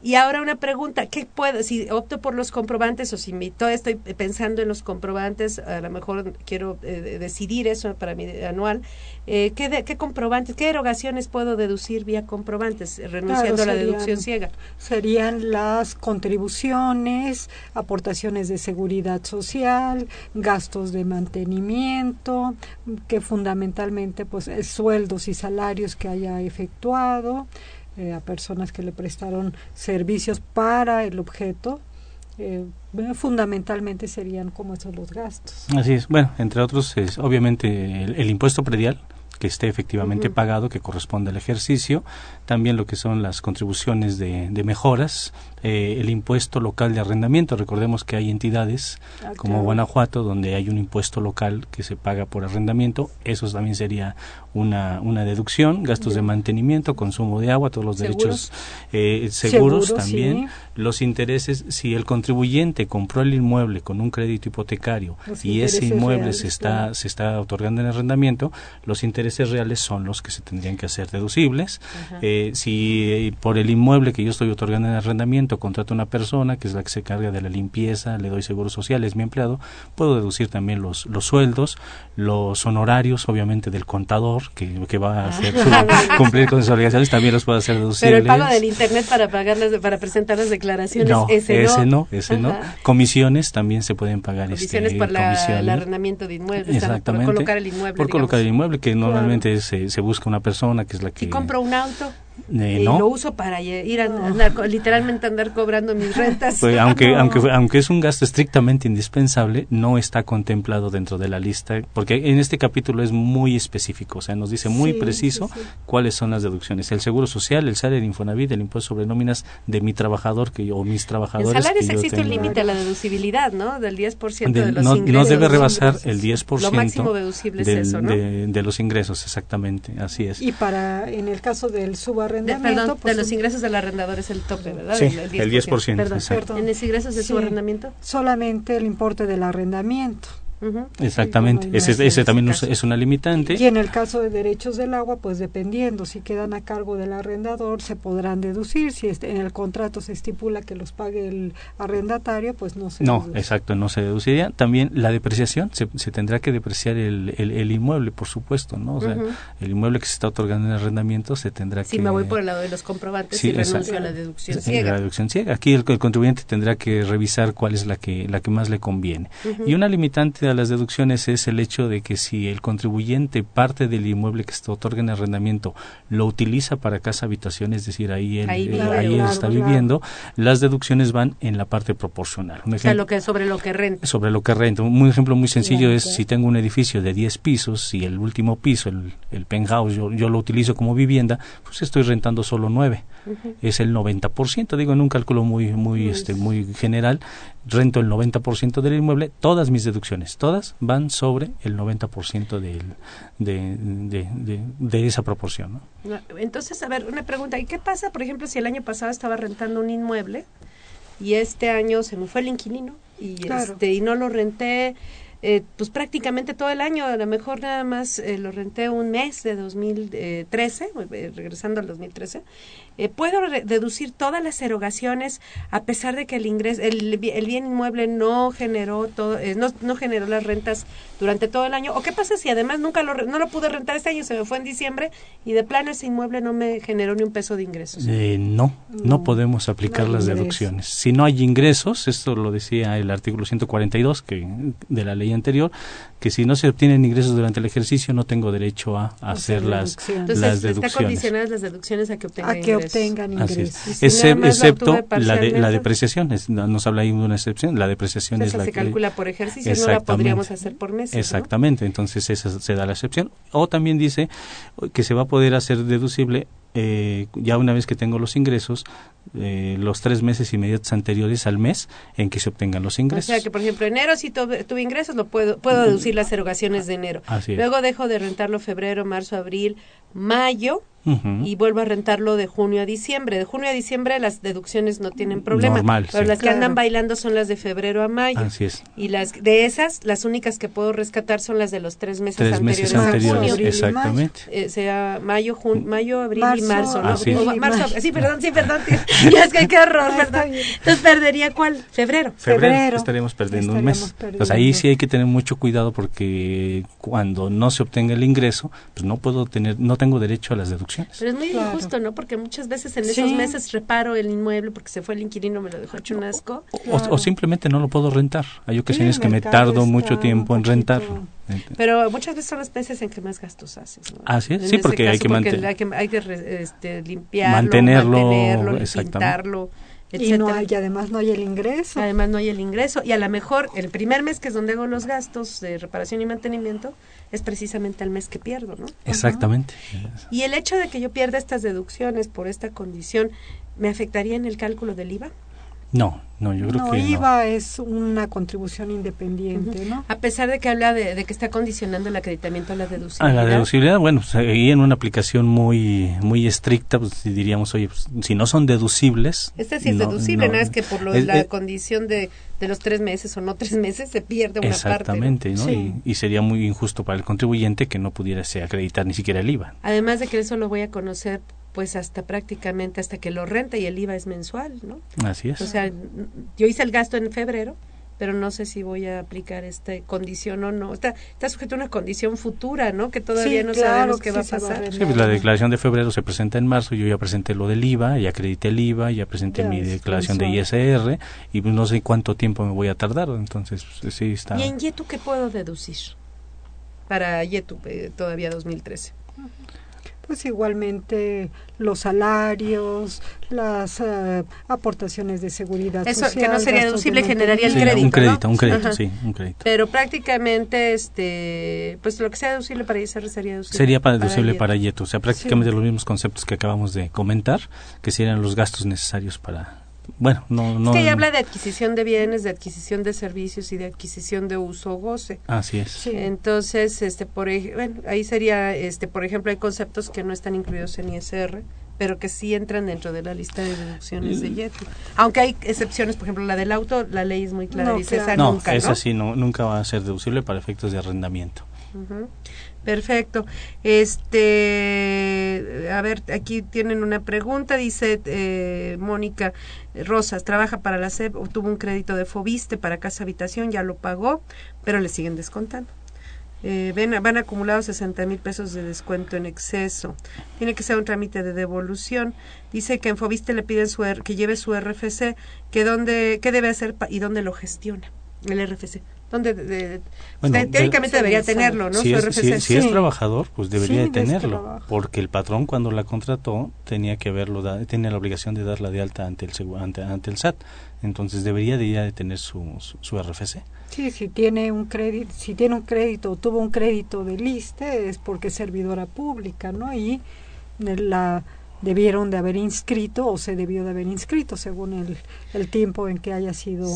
Y ahora una pregunta, ¿qué puedo, si opto por los comprobantes o si me, estoy pensando en los comprobantes, a lo mejor quiero eh, decidir eso para mi anual, eh, ¿qué, ¿qué, comprobantes, qué erogaciones puedo deducir vía comprobantes, renunciando a la deducción ciega? Serían las contribuciones, aportaciones de seguridad social, gastos de mantenimiento, que fundamentalmente pues es sueldos y salarios que haya efectuado, eh, a personas que le prestaron servicios para el objeto. Eh, fundamentalmente serían como esos los gastos. Así es. Bueno, entre otros, es obviamente el impuesto predial, que esté efectivamente pagado, que corresponde al ejercicio, también lo que son las contribuciones de, de mejoras, eh, el impuesto local de arrendamiento. Recordemos que hay entidades ah, como Guanajuato donde hay un impuesto local que se paga por arrendamiento. Eso también sería una, una deducción, gastos de mantenimiento, consumo de agua, todos los derechos eh, seguros, también, los intereses. Si el contribuyente compró el inmueble con un crédito hipotecario y ese inmueble se está se está otorgando en arrendamiento, los intereses reales son los que se tendrían que hacer deducibles. Eh, si por el inmueble que yo estoy otorgando en arrendamiento contrato a una persona que es la que se carga de la limpieza, le doy seguro social, es mi empleado, puedo deducir también los, los sueldos, los honorarios, obviamente, del contador que, va a hacer [laughs] cumplir con sus obligaciones también los puede hacer deducibles. Pero el pago del internet para pagar para presentar las declaraciones, no, ese, no. Ese no, Comisiones también se pueden pagar. Comisiones este, por el arrendamiento de inmuebles, Exactamente. por colocar el inmueble. Por colocar el inmueble, que normalmente se, se busca una persona que es la que... Si compro un auto. Eh, lo uso para ir a andar, literalmente andar cobrando mis [laughs] rentas. Pues, [laughs] aunque, aunque, aunque es un gasto estrictamente indispensable, no está contemplado dentro de la lista, porque en este capítulo es muy específico, o sea, nos dice muy preciso cuáles son las deducciones. El seguro social, el salario, el Infonavit, el impuesto sobre nóminas de mi trabajador que o mis trabajadores. En salarios existe un límite a la deducibilidad, ¿no? Del 10% de, los no, ingresos. No debe rebasar el 10%. Lo máximo deducible es eso, ¿no? De, los ingresos, exactamente, así es. Y para, en el caso del De, pues, de los ingresos del arrendador es el tope, ¿verdad? Sí, el 10%. El 10% perdón, ¿En los ingresos de subarrendamiento? Solamente el importe del arrendamiento. Exactamente, ese, también es una limitante. Y en el caso de derechos del agua, pues dependiendo, si quedan a cargo del arrendador, se podrán deducir. Si en el contrato se estipula que los pague el arrendatario, pues no se No, exacto, no se deduciría. También la depreciación, se, tendrá que depreciar el, el, inmueble, por supuesto, ¿no? O sea, el inmueble que se está otorgando en arrendamiento se tendrá que... Si me voy por el lado de los comprobantes y renuncio a la deducción ciega. La deducción ciega. Aquí el, contribuyente tendrá que revisar cuál es la que, la que más le conviene. Y una limitante a las deducciones es el hecho de que si el contribuyente parte del inmueble que se otorga en arrendamiento lo utiliza para casa habitación, es decir, ahí él, ahí, está viviendo, las deducciones van en la parte proporcional. Un ejemplo, lo que, sobre lo que renta. Sobre lo que renta. Un ejemplo muy sencillo es si tengo un edificio de 10 pisos y el último piso, el, el penthouse, yo, yo, lo utilizo como vivienda, pues estoy rentando solo 9. Es el 90%, digo en un cálculo muy, muy, este, muy general, rento el 90% del inmueble, todas mis deducciones, todas van sobre el 90% del, de, de, de, esa proporción. Entonces, a ver, una pregunta, ¿y qué pasa, por ejemplo, si el año pasado estaba rentando un inmueble y este año se me fue el inquilino y, este, y no lo renté? Eh, pues prácticamente todo el año, a lo mejor nada más eh, lo renté un mes de 2013, eh, regresando al 2013, eh, puedo deducir todas las erogaciones a pesar de que el ingreso, el, bien inmueble no generó todo, eh, no, no, generó las rentas durante todo el año. ¿O qué pasa si además nunca lo, no lo pude rentar este año, se me fue en diciembre y de plano ese inmueble no me generó ni un peso de ingresos? Eh, no, no, podemos aplicar las deducciones. Si no hay ingresos, esto lo decía el artículo 142 que, de la ley anterior, que si no se obtienen ingresos durante el ejercicio no tengo derecho a, hacer las, Entonces, las deducciones. Está condicionadas las deducciones a que obtengan obtengan ingresos. excepto la, de, la depreciación, nos habla ahí de una excepción, la depreciación es la se calcula por ejercicio, no la podríamos hacer por mes. Exactamente, entonces esa se da la excepción. O también dice que se va a poder hacer deducible eh, ya una vez que tengo los ingresos eh, los tres meses inmediatos anteriores al mes en que se obtengan los ingresos. O sea que, por ejemplo, enero si tuve, tuve ingresos, lo puedo, puedo deducir las erogaciones de enero. Así. Luego dejo de rentarlo febrero, marzo, abril, mayo, Y vuelvo a rentarlo de junio a diciembre. De junio a diciembre las deducciones no tienen problema, Normal, pero sí. las que Claro. andan bailando son las de febrero a mayo. Así es. Y las de esas, las únicas que puedo rescatar son las de los tres meses Tres anteriores meses a anteriores, junio. Abril y exactamente. Eh, sea mayo, jun- mayo, abril y Marzo, marzo, ¿no? Así es. O abril y marzo, mayo. sí, perdón, sí, perdón. [laughs] ya es que qué error, ¿verdad? Entonces perdería cuál? Febrero. Febrero, Febrero. estaremos perdiendo un mes. perdiendo. Pues ahí sí hay que tener mucho cuidado porque cuando no se obtenga el ingreso, pues no puedo tener, no tengo derecho a las deducciones. Pero es muy Claro. injusto, ¿no? Porque muchas veces en Sí. esos meses reparo el inmueble porque se fue el inquilino, me lo dejó hecho un asco. O- Claro. O, simplemente no lo puedo rentar. Hay ocasiones que me tardo mucho tiempo en rentarlo. Pero muchas veces son los meses en que más gastos haces, ¿no? Así es, En sí, porque hay que porque hay que, hay que re- este, limpiarlo, Mantenerlo, mantenerlo. Y, no hay, y además no hay el ingreso. Además no hay el ingreso y a lo mejor el primer mes que es donde hago los gastos de reparación y mantenimiento es precisamente el mes que pierdo, ¿no? Exactamente. Y el hecho de que yo pierda estas deducciones por esta condición me afectaría en el cálculo del IVA. No, no, yo creo no, que no. IVA es una contribución independiente, ¿no? A pesar de que habla de, de que está condicionando el acreditamiento a la A deducibilidad. la deducibilidad, bueno, pues, ahí en una aplicación muy muy estricta, pues si diríamos, oye, pues, si no son deducibles. Este sí es no- deducible, no- nada más que por lo de es- la es- condición de, de los tres meses o no tres meses se pierde una Exactamente, parte. ¿no? ¿no? Sí. Y, y sería muy injusto para el contribuyente que no pudiera se acreditar ni siquiera el IVA. Además de que eso lo voy a conocer pues hasta prácticamente hasta que lo renta y el IVA es mensual, ¿no? Así es. O sea, yo hice el gasto en febrero, pero no sé si voy a aplicar esta condición o no. Está, está sujeto a una condición futura, ¿no? Que todavía Sí, no claro sabemos qué sí va a se va a pasar. Sí, pues la declaración de febrero se presenta en marzo, yo ya presenté lo del IVA, ya acredité el IVA, ya presenté Ya mi declaración de. ISR y pues no sé cuánto tiempo me voy a tardar, entonces pues, sí está. ¿Y en YETU qué puedo deducir? Para YETU eh, todavía 2013. Pues igualmente los salarios, las eh, aportaciones de seguridad Eso, social. que no sería deducible, generaría el Sí, crédito, un crédito, ¿no? un crédito, Ajá. sí, un crédito. Pero prácticamente, este, pues lo que sea deducible para ISR sería deducible. Sería para deducible para YETU, o sea, prácticamente los mismos conceptos que acabamos de comentar, que serían los gastos necesarios para, bueno, no, no. Es que ella habla de adquisición de bienes, de adquisición de servicios y de adquisición de uso o goce. Así es. Sí. Entonces, este, por bueno, ahí sería, este, por ejemplo, hay conceptos que no están incluidos en ISR, pero que sí entran dentro de la lista de deducciones de YETU. Aunque hay excepciones, por ejemplo, la del auto, la ley es muy clara, No, dice esa claro. No, nunca, esa ¿no? sí no, nunca va a ser deducible para efectos de arrendamiento. Ujú. Perfecto. Este, a ver, aquí tienen una pregunta, dice eh, Mónica Rosas, trabaja para la SEP, obtuvo un crédito de Fobiste para casa habitación, ya lo pagó, pero le siguen descontando. Eh, ven, van acumulados 60 mil pesos de descuento en exceso. Tiene que ser un trámite de devolución. Dice que en Fobiste le piden su que lleve su RFC, que dónde, qué debe hacer y dónde lo gestiona el RFC. ¿Dónde de- de- Bueno, te- teóricamente de- debería tenerlo, ¿no? si su es, RFC. si- si sí. es trabajador, pues debería Sí, de tenerlo, porque el patrón cuando la contrató tenía que haberlo, da- tenía la obligación de darla de alta ante el ante, ante el SAT, entonces debería de ya de tener su, su, su RFC. Sí, si tiene un crédito, si tiene un crédito o tuvo un crédito de liste es porque es servidora pública, ¿no? Y la debieron de haber inscrito o se debió de haber inscrito según el, el tiempo en que haya sido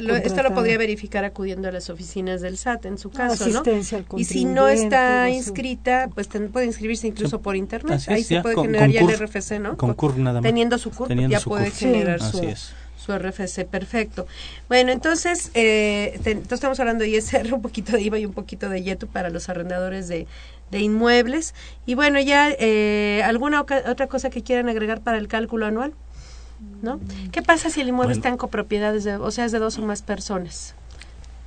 lo- esto lo podría verificar acudiendo a las oficinas del SAT en su caso, ¿no? asistencia al Y si no está inscrita, pues ten- puede inscribirse incluso por internet. Así Ahí es, se ya, puede con- generar ya el RFC, ¿no? Concur nada más. Teniendo su CURP, Teniendo ya su puede CURP. generar su, es. su RFC, perfecto. Bueno, entonces, eh, te- entonces estamos hablando de ISR, un poquito de IVA y un poquito de YETU para los arrendadores de, de inmuebles. Y bueno, ya, eh, ¿alguna otra cosa que quieran agregar para el cálculo anual? ¿No? ¿Qué pasa si el inmueble Bueno. está en copropiedades, de, o sea, es de dos o más personas?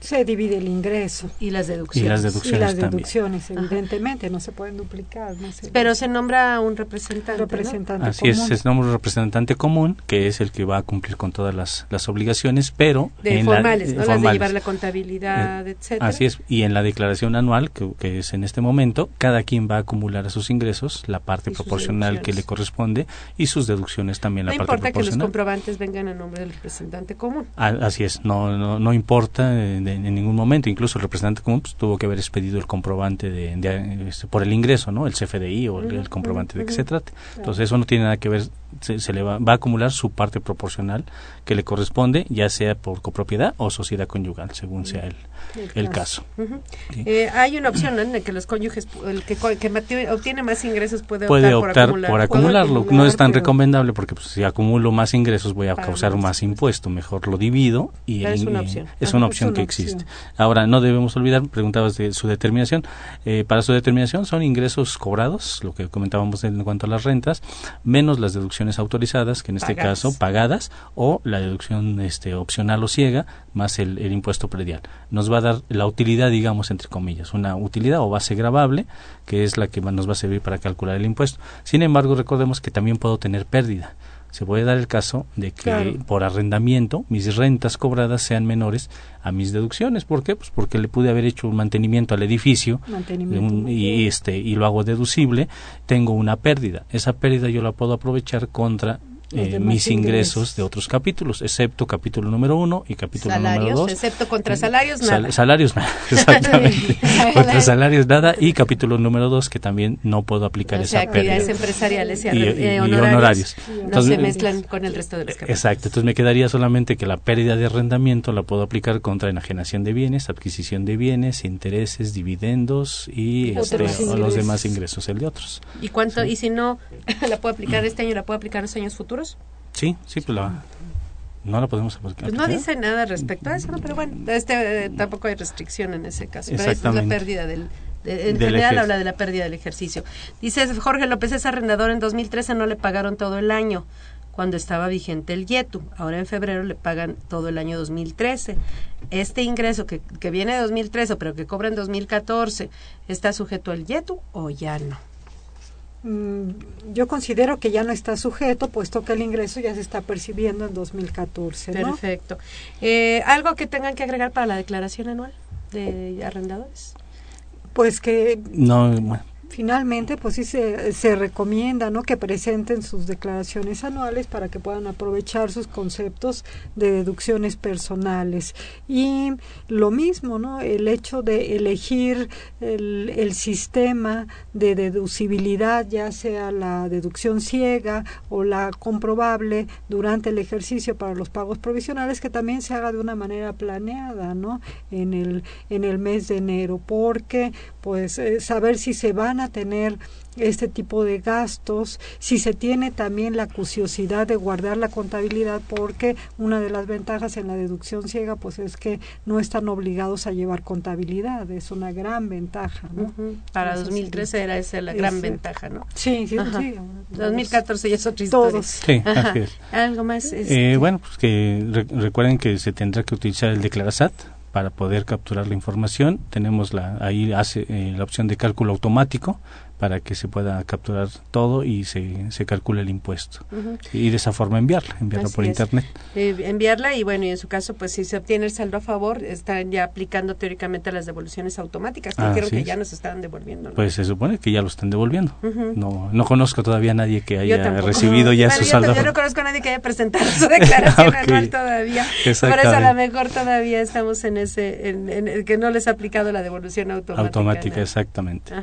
Se divide el ingreso Y las Y deducciones. las y deducciones las también. deducciones evidentemente no se pueden duplicar no se Pero se nombra un representante, ¿no? representante Así es, común. es nombre un representante común, que es el que va a cumplir con todas las, las obligaciones, pero... De en formales, eh, ¿no? Las de llevar la contabilidad, etcétera. Así es, y en la declaración anual, que, que es en este momento, cada quien va a acumular a sus ingresos la parte Y proporcional que le corresponde y sus deducciones también No la parte importa que los proporcional. comprobantes vengan a nombre del representante común. Ah, Así es, no, no, no importa, eh, en ningún momento. Incluso el representante común pues, tuvo que haber expedido el comprobante de, este, por el ingreso, ¿no? El CFDI o el, comprobante de que se trate. Entonces eso no tiene nada que ver, se, le va, va, a acumular su parte proporcional que le corresponde, ya sea por copropiedad o sociedad conyugal, según sea el, el caso. Eh, hay una opción en la que los cónyuges, el que, que obtiene más ingresos puede, puede optar, por, acumularlo. no es tan recomendable porque pues, si acumulo más ingresos voy a causar más impuesto. Mejor lo divido y es una opción, es una opción que existe. Ahora, no debemos olvidar, preguntabas de su determinación. Eh, para su determinación son ingresos cobrados, lo que comentábamos en cuanto a las rentas, menos las deducciones autorizadas, que en este caso pagadas, o la deducción este, opcional o ciega, más el, el impuesto predial. Nos va a dar la utilidad, digamos, entre comillas, una utilidad o base gravable, que es la que nos va a servir para calcular el impuesto. Sin embargo, recordemos que también puedo tener pérdida se puede dar el caso de que por arrendamiento mis rentas cobradas sean menores a mis deducciones. ¿Por qué? Pues porque le pude haber hecho un mantenimiento al edificio y, este, y lo hago deducible, tengo una pérdida. Esa pérdida yo la puedo aprovechar contra eh, mis ingresos, de otros capítulos, excepto capítulo número uno y capítulo número dos. Excepto contra salarios, nada. salarios, nada, [laughs] exactamente. [laughs] contra salarios, nada. Y capítulo número dos, que también no puedo aplicar esa actividades empresariales y, eh, honorarios, no se mezclan con el resto de los capítulos. Exacto. Entonces me quedaría solamente que la pérdida de arrendamiento la puedo aplicar contra enajenación de bienes, adquisición de bienes, intereses, dividendos y este, los demás ingresos, el de otros. ¿Y cuánto? Y si no [laughs] la puedo aplicar este año, la puedo aplicar en los años futuros? Sí, sí, pues la, no la podemos aplicar. Pues no dice nada respecto a eso, pero bueno, este, eh, tampoco hay restricción en ese caso. Pero es la pérdida del, en general habla de la pérdida del ejercicio. Dice Jorge López, es arrendador en 2013 no le pagaron todo el año cuando estaba vigente el YETU. Ahora en febrero le pagan todo el año 2013. Este ingreso que, que viene de 2013 pero que cobra en 2014, ¿está sujeto al YETU o ya no? Mm, yo considero que ya no está sujeto, puesto que el ingreso ya se está percibiendo en 2014. Perfecto. Eh, ¿Algo que tengan que agregar para la declaración anual de arrendadores? Pues que no, finalmente, pues sí se, se recomienda ¿no? que presenten sus declaraciones anuales para que puedan aprovechar sus conceptos de deducciones personales. Y lo mismo, ¿no? el hecho de elegir el, el sistema de deducibilidad, ya sea la deducción ciega o la comprobable durante el ejercicio para los pagos provisionales, que también se haga de una manera planeada ¿no? en, el, en el mes de enero, porque pues eh, saber si se van a tener este tipo de gastos, si se tiene también la curiosidad de guardar la contabilidad, porque una de las ventajas en la deducción ciega pues es que no están obligados a llevar contabilidad, es una gran ventaja. ¿no? Para 2013 era esa la gran ventaja, ¿no? Sí, sí, sí. 2014 ya es otra historia. Todos. Sí, ¿Algo más? Eh, bueno, pues que recuerden que se tendrá que utilizar el Declarasat para poder capturar la información. Tenemos la, ahí hace eh, la opción de cálculo automático para que se pueda capturar todo y se, se calcule el impuesto. Y de esa forma enviarla, enviarla por internet. Eh, enviarla y bueno, y en su caso, pues si se obtiene el saldo a favor, están ya aplicando teóricamente las devoluciones automáticas, que creo que ya nos están devolviendo. Pues se supone que ya lo están devolviendo. no, no conozco todavía a nadie que haya recibido ya su saldo. Yo no conozco a nadie que haya presentado [laughs] su declaración anual todavía. Por eso a lo mejor todavía estamos en ese, en, el que no les ha aplicado la devolución automática. Automática, exactamente.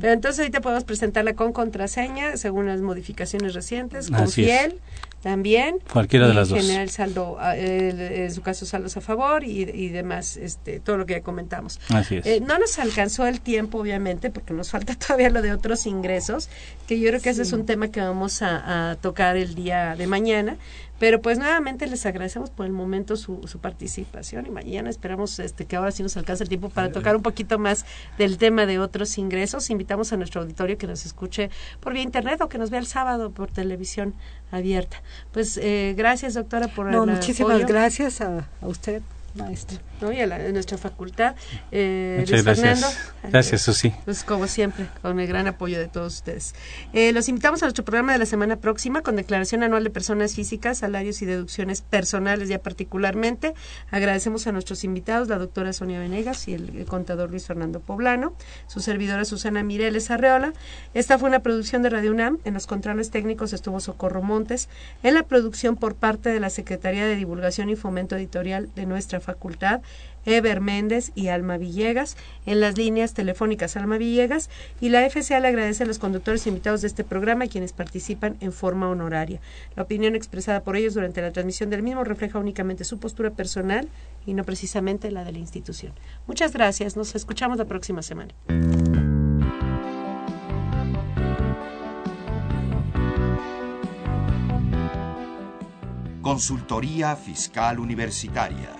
Pero entonces ahorita podemos presentarla con contraseña según las modificaciones recientes, con fiel también. Cualquiera de las dos. Generar el saldo, ah, en su caso saldos a favor y, y, demás, este, todo lo que ya comentamos. Así es. Eh, no nos alcanzó el tiempo, obviamente, porque nos falta [laughs] todavía lo de otros ingresos, que yo creo que ese es un tema que vamos a, a tocar el día de mañana, pero pues nuevamente les agradecemos por el momento su, su participación y mañana esperamos este que ahora sí nos alcance el tiempo para tocar un poquito más del tema de otros ingresos. Invitamos a nuestro auditorio que nos escuche por vía internet o que nos vea el sábado por televisión abierta. Pues eh, gracias doctora por no, muchísimas gracias a, a usted maestro. ¿no? y a, la, nuestra facultad. Eh, Muchas gracias. gracias, Susi. Pues como siempre, con el gran apoyo de todos ustedes. Eh, los invitamos a nuestro programa de la semana próxima con declaración anual de personas físicas, salarios y deducciones personales ya particularmente. Agradecemos a nuestros invitados, la doctora Sonia Venegas y el, contador Luis Fernando Poblano, su servidora Susana Mireles Arreola. Esta fue una producción de Radio UNAM. En los controles técnicos estuvo Socorro Montes. En la producción por parte de la Secretaría de Divulgación y Fomento Editorial de nuestra facultad, Eber Méndez y Alma Villegas, en las líneas telefónicas Alma Villegas, y la FCA le agradece a los conductores invitados de este programa y quienes participan en forma honoraria. La opinión expresada por ellos durante la transmisión del mismo refleja únicamente su postura personal y no precisamente la de la institución. Muchas gracias, nos escuchamos la próxima semana. Consultoría Fiscal Universitaria.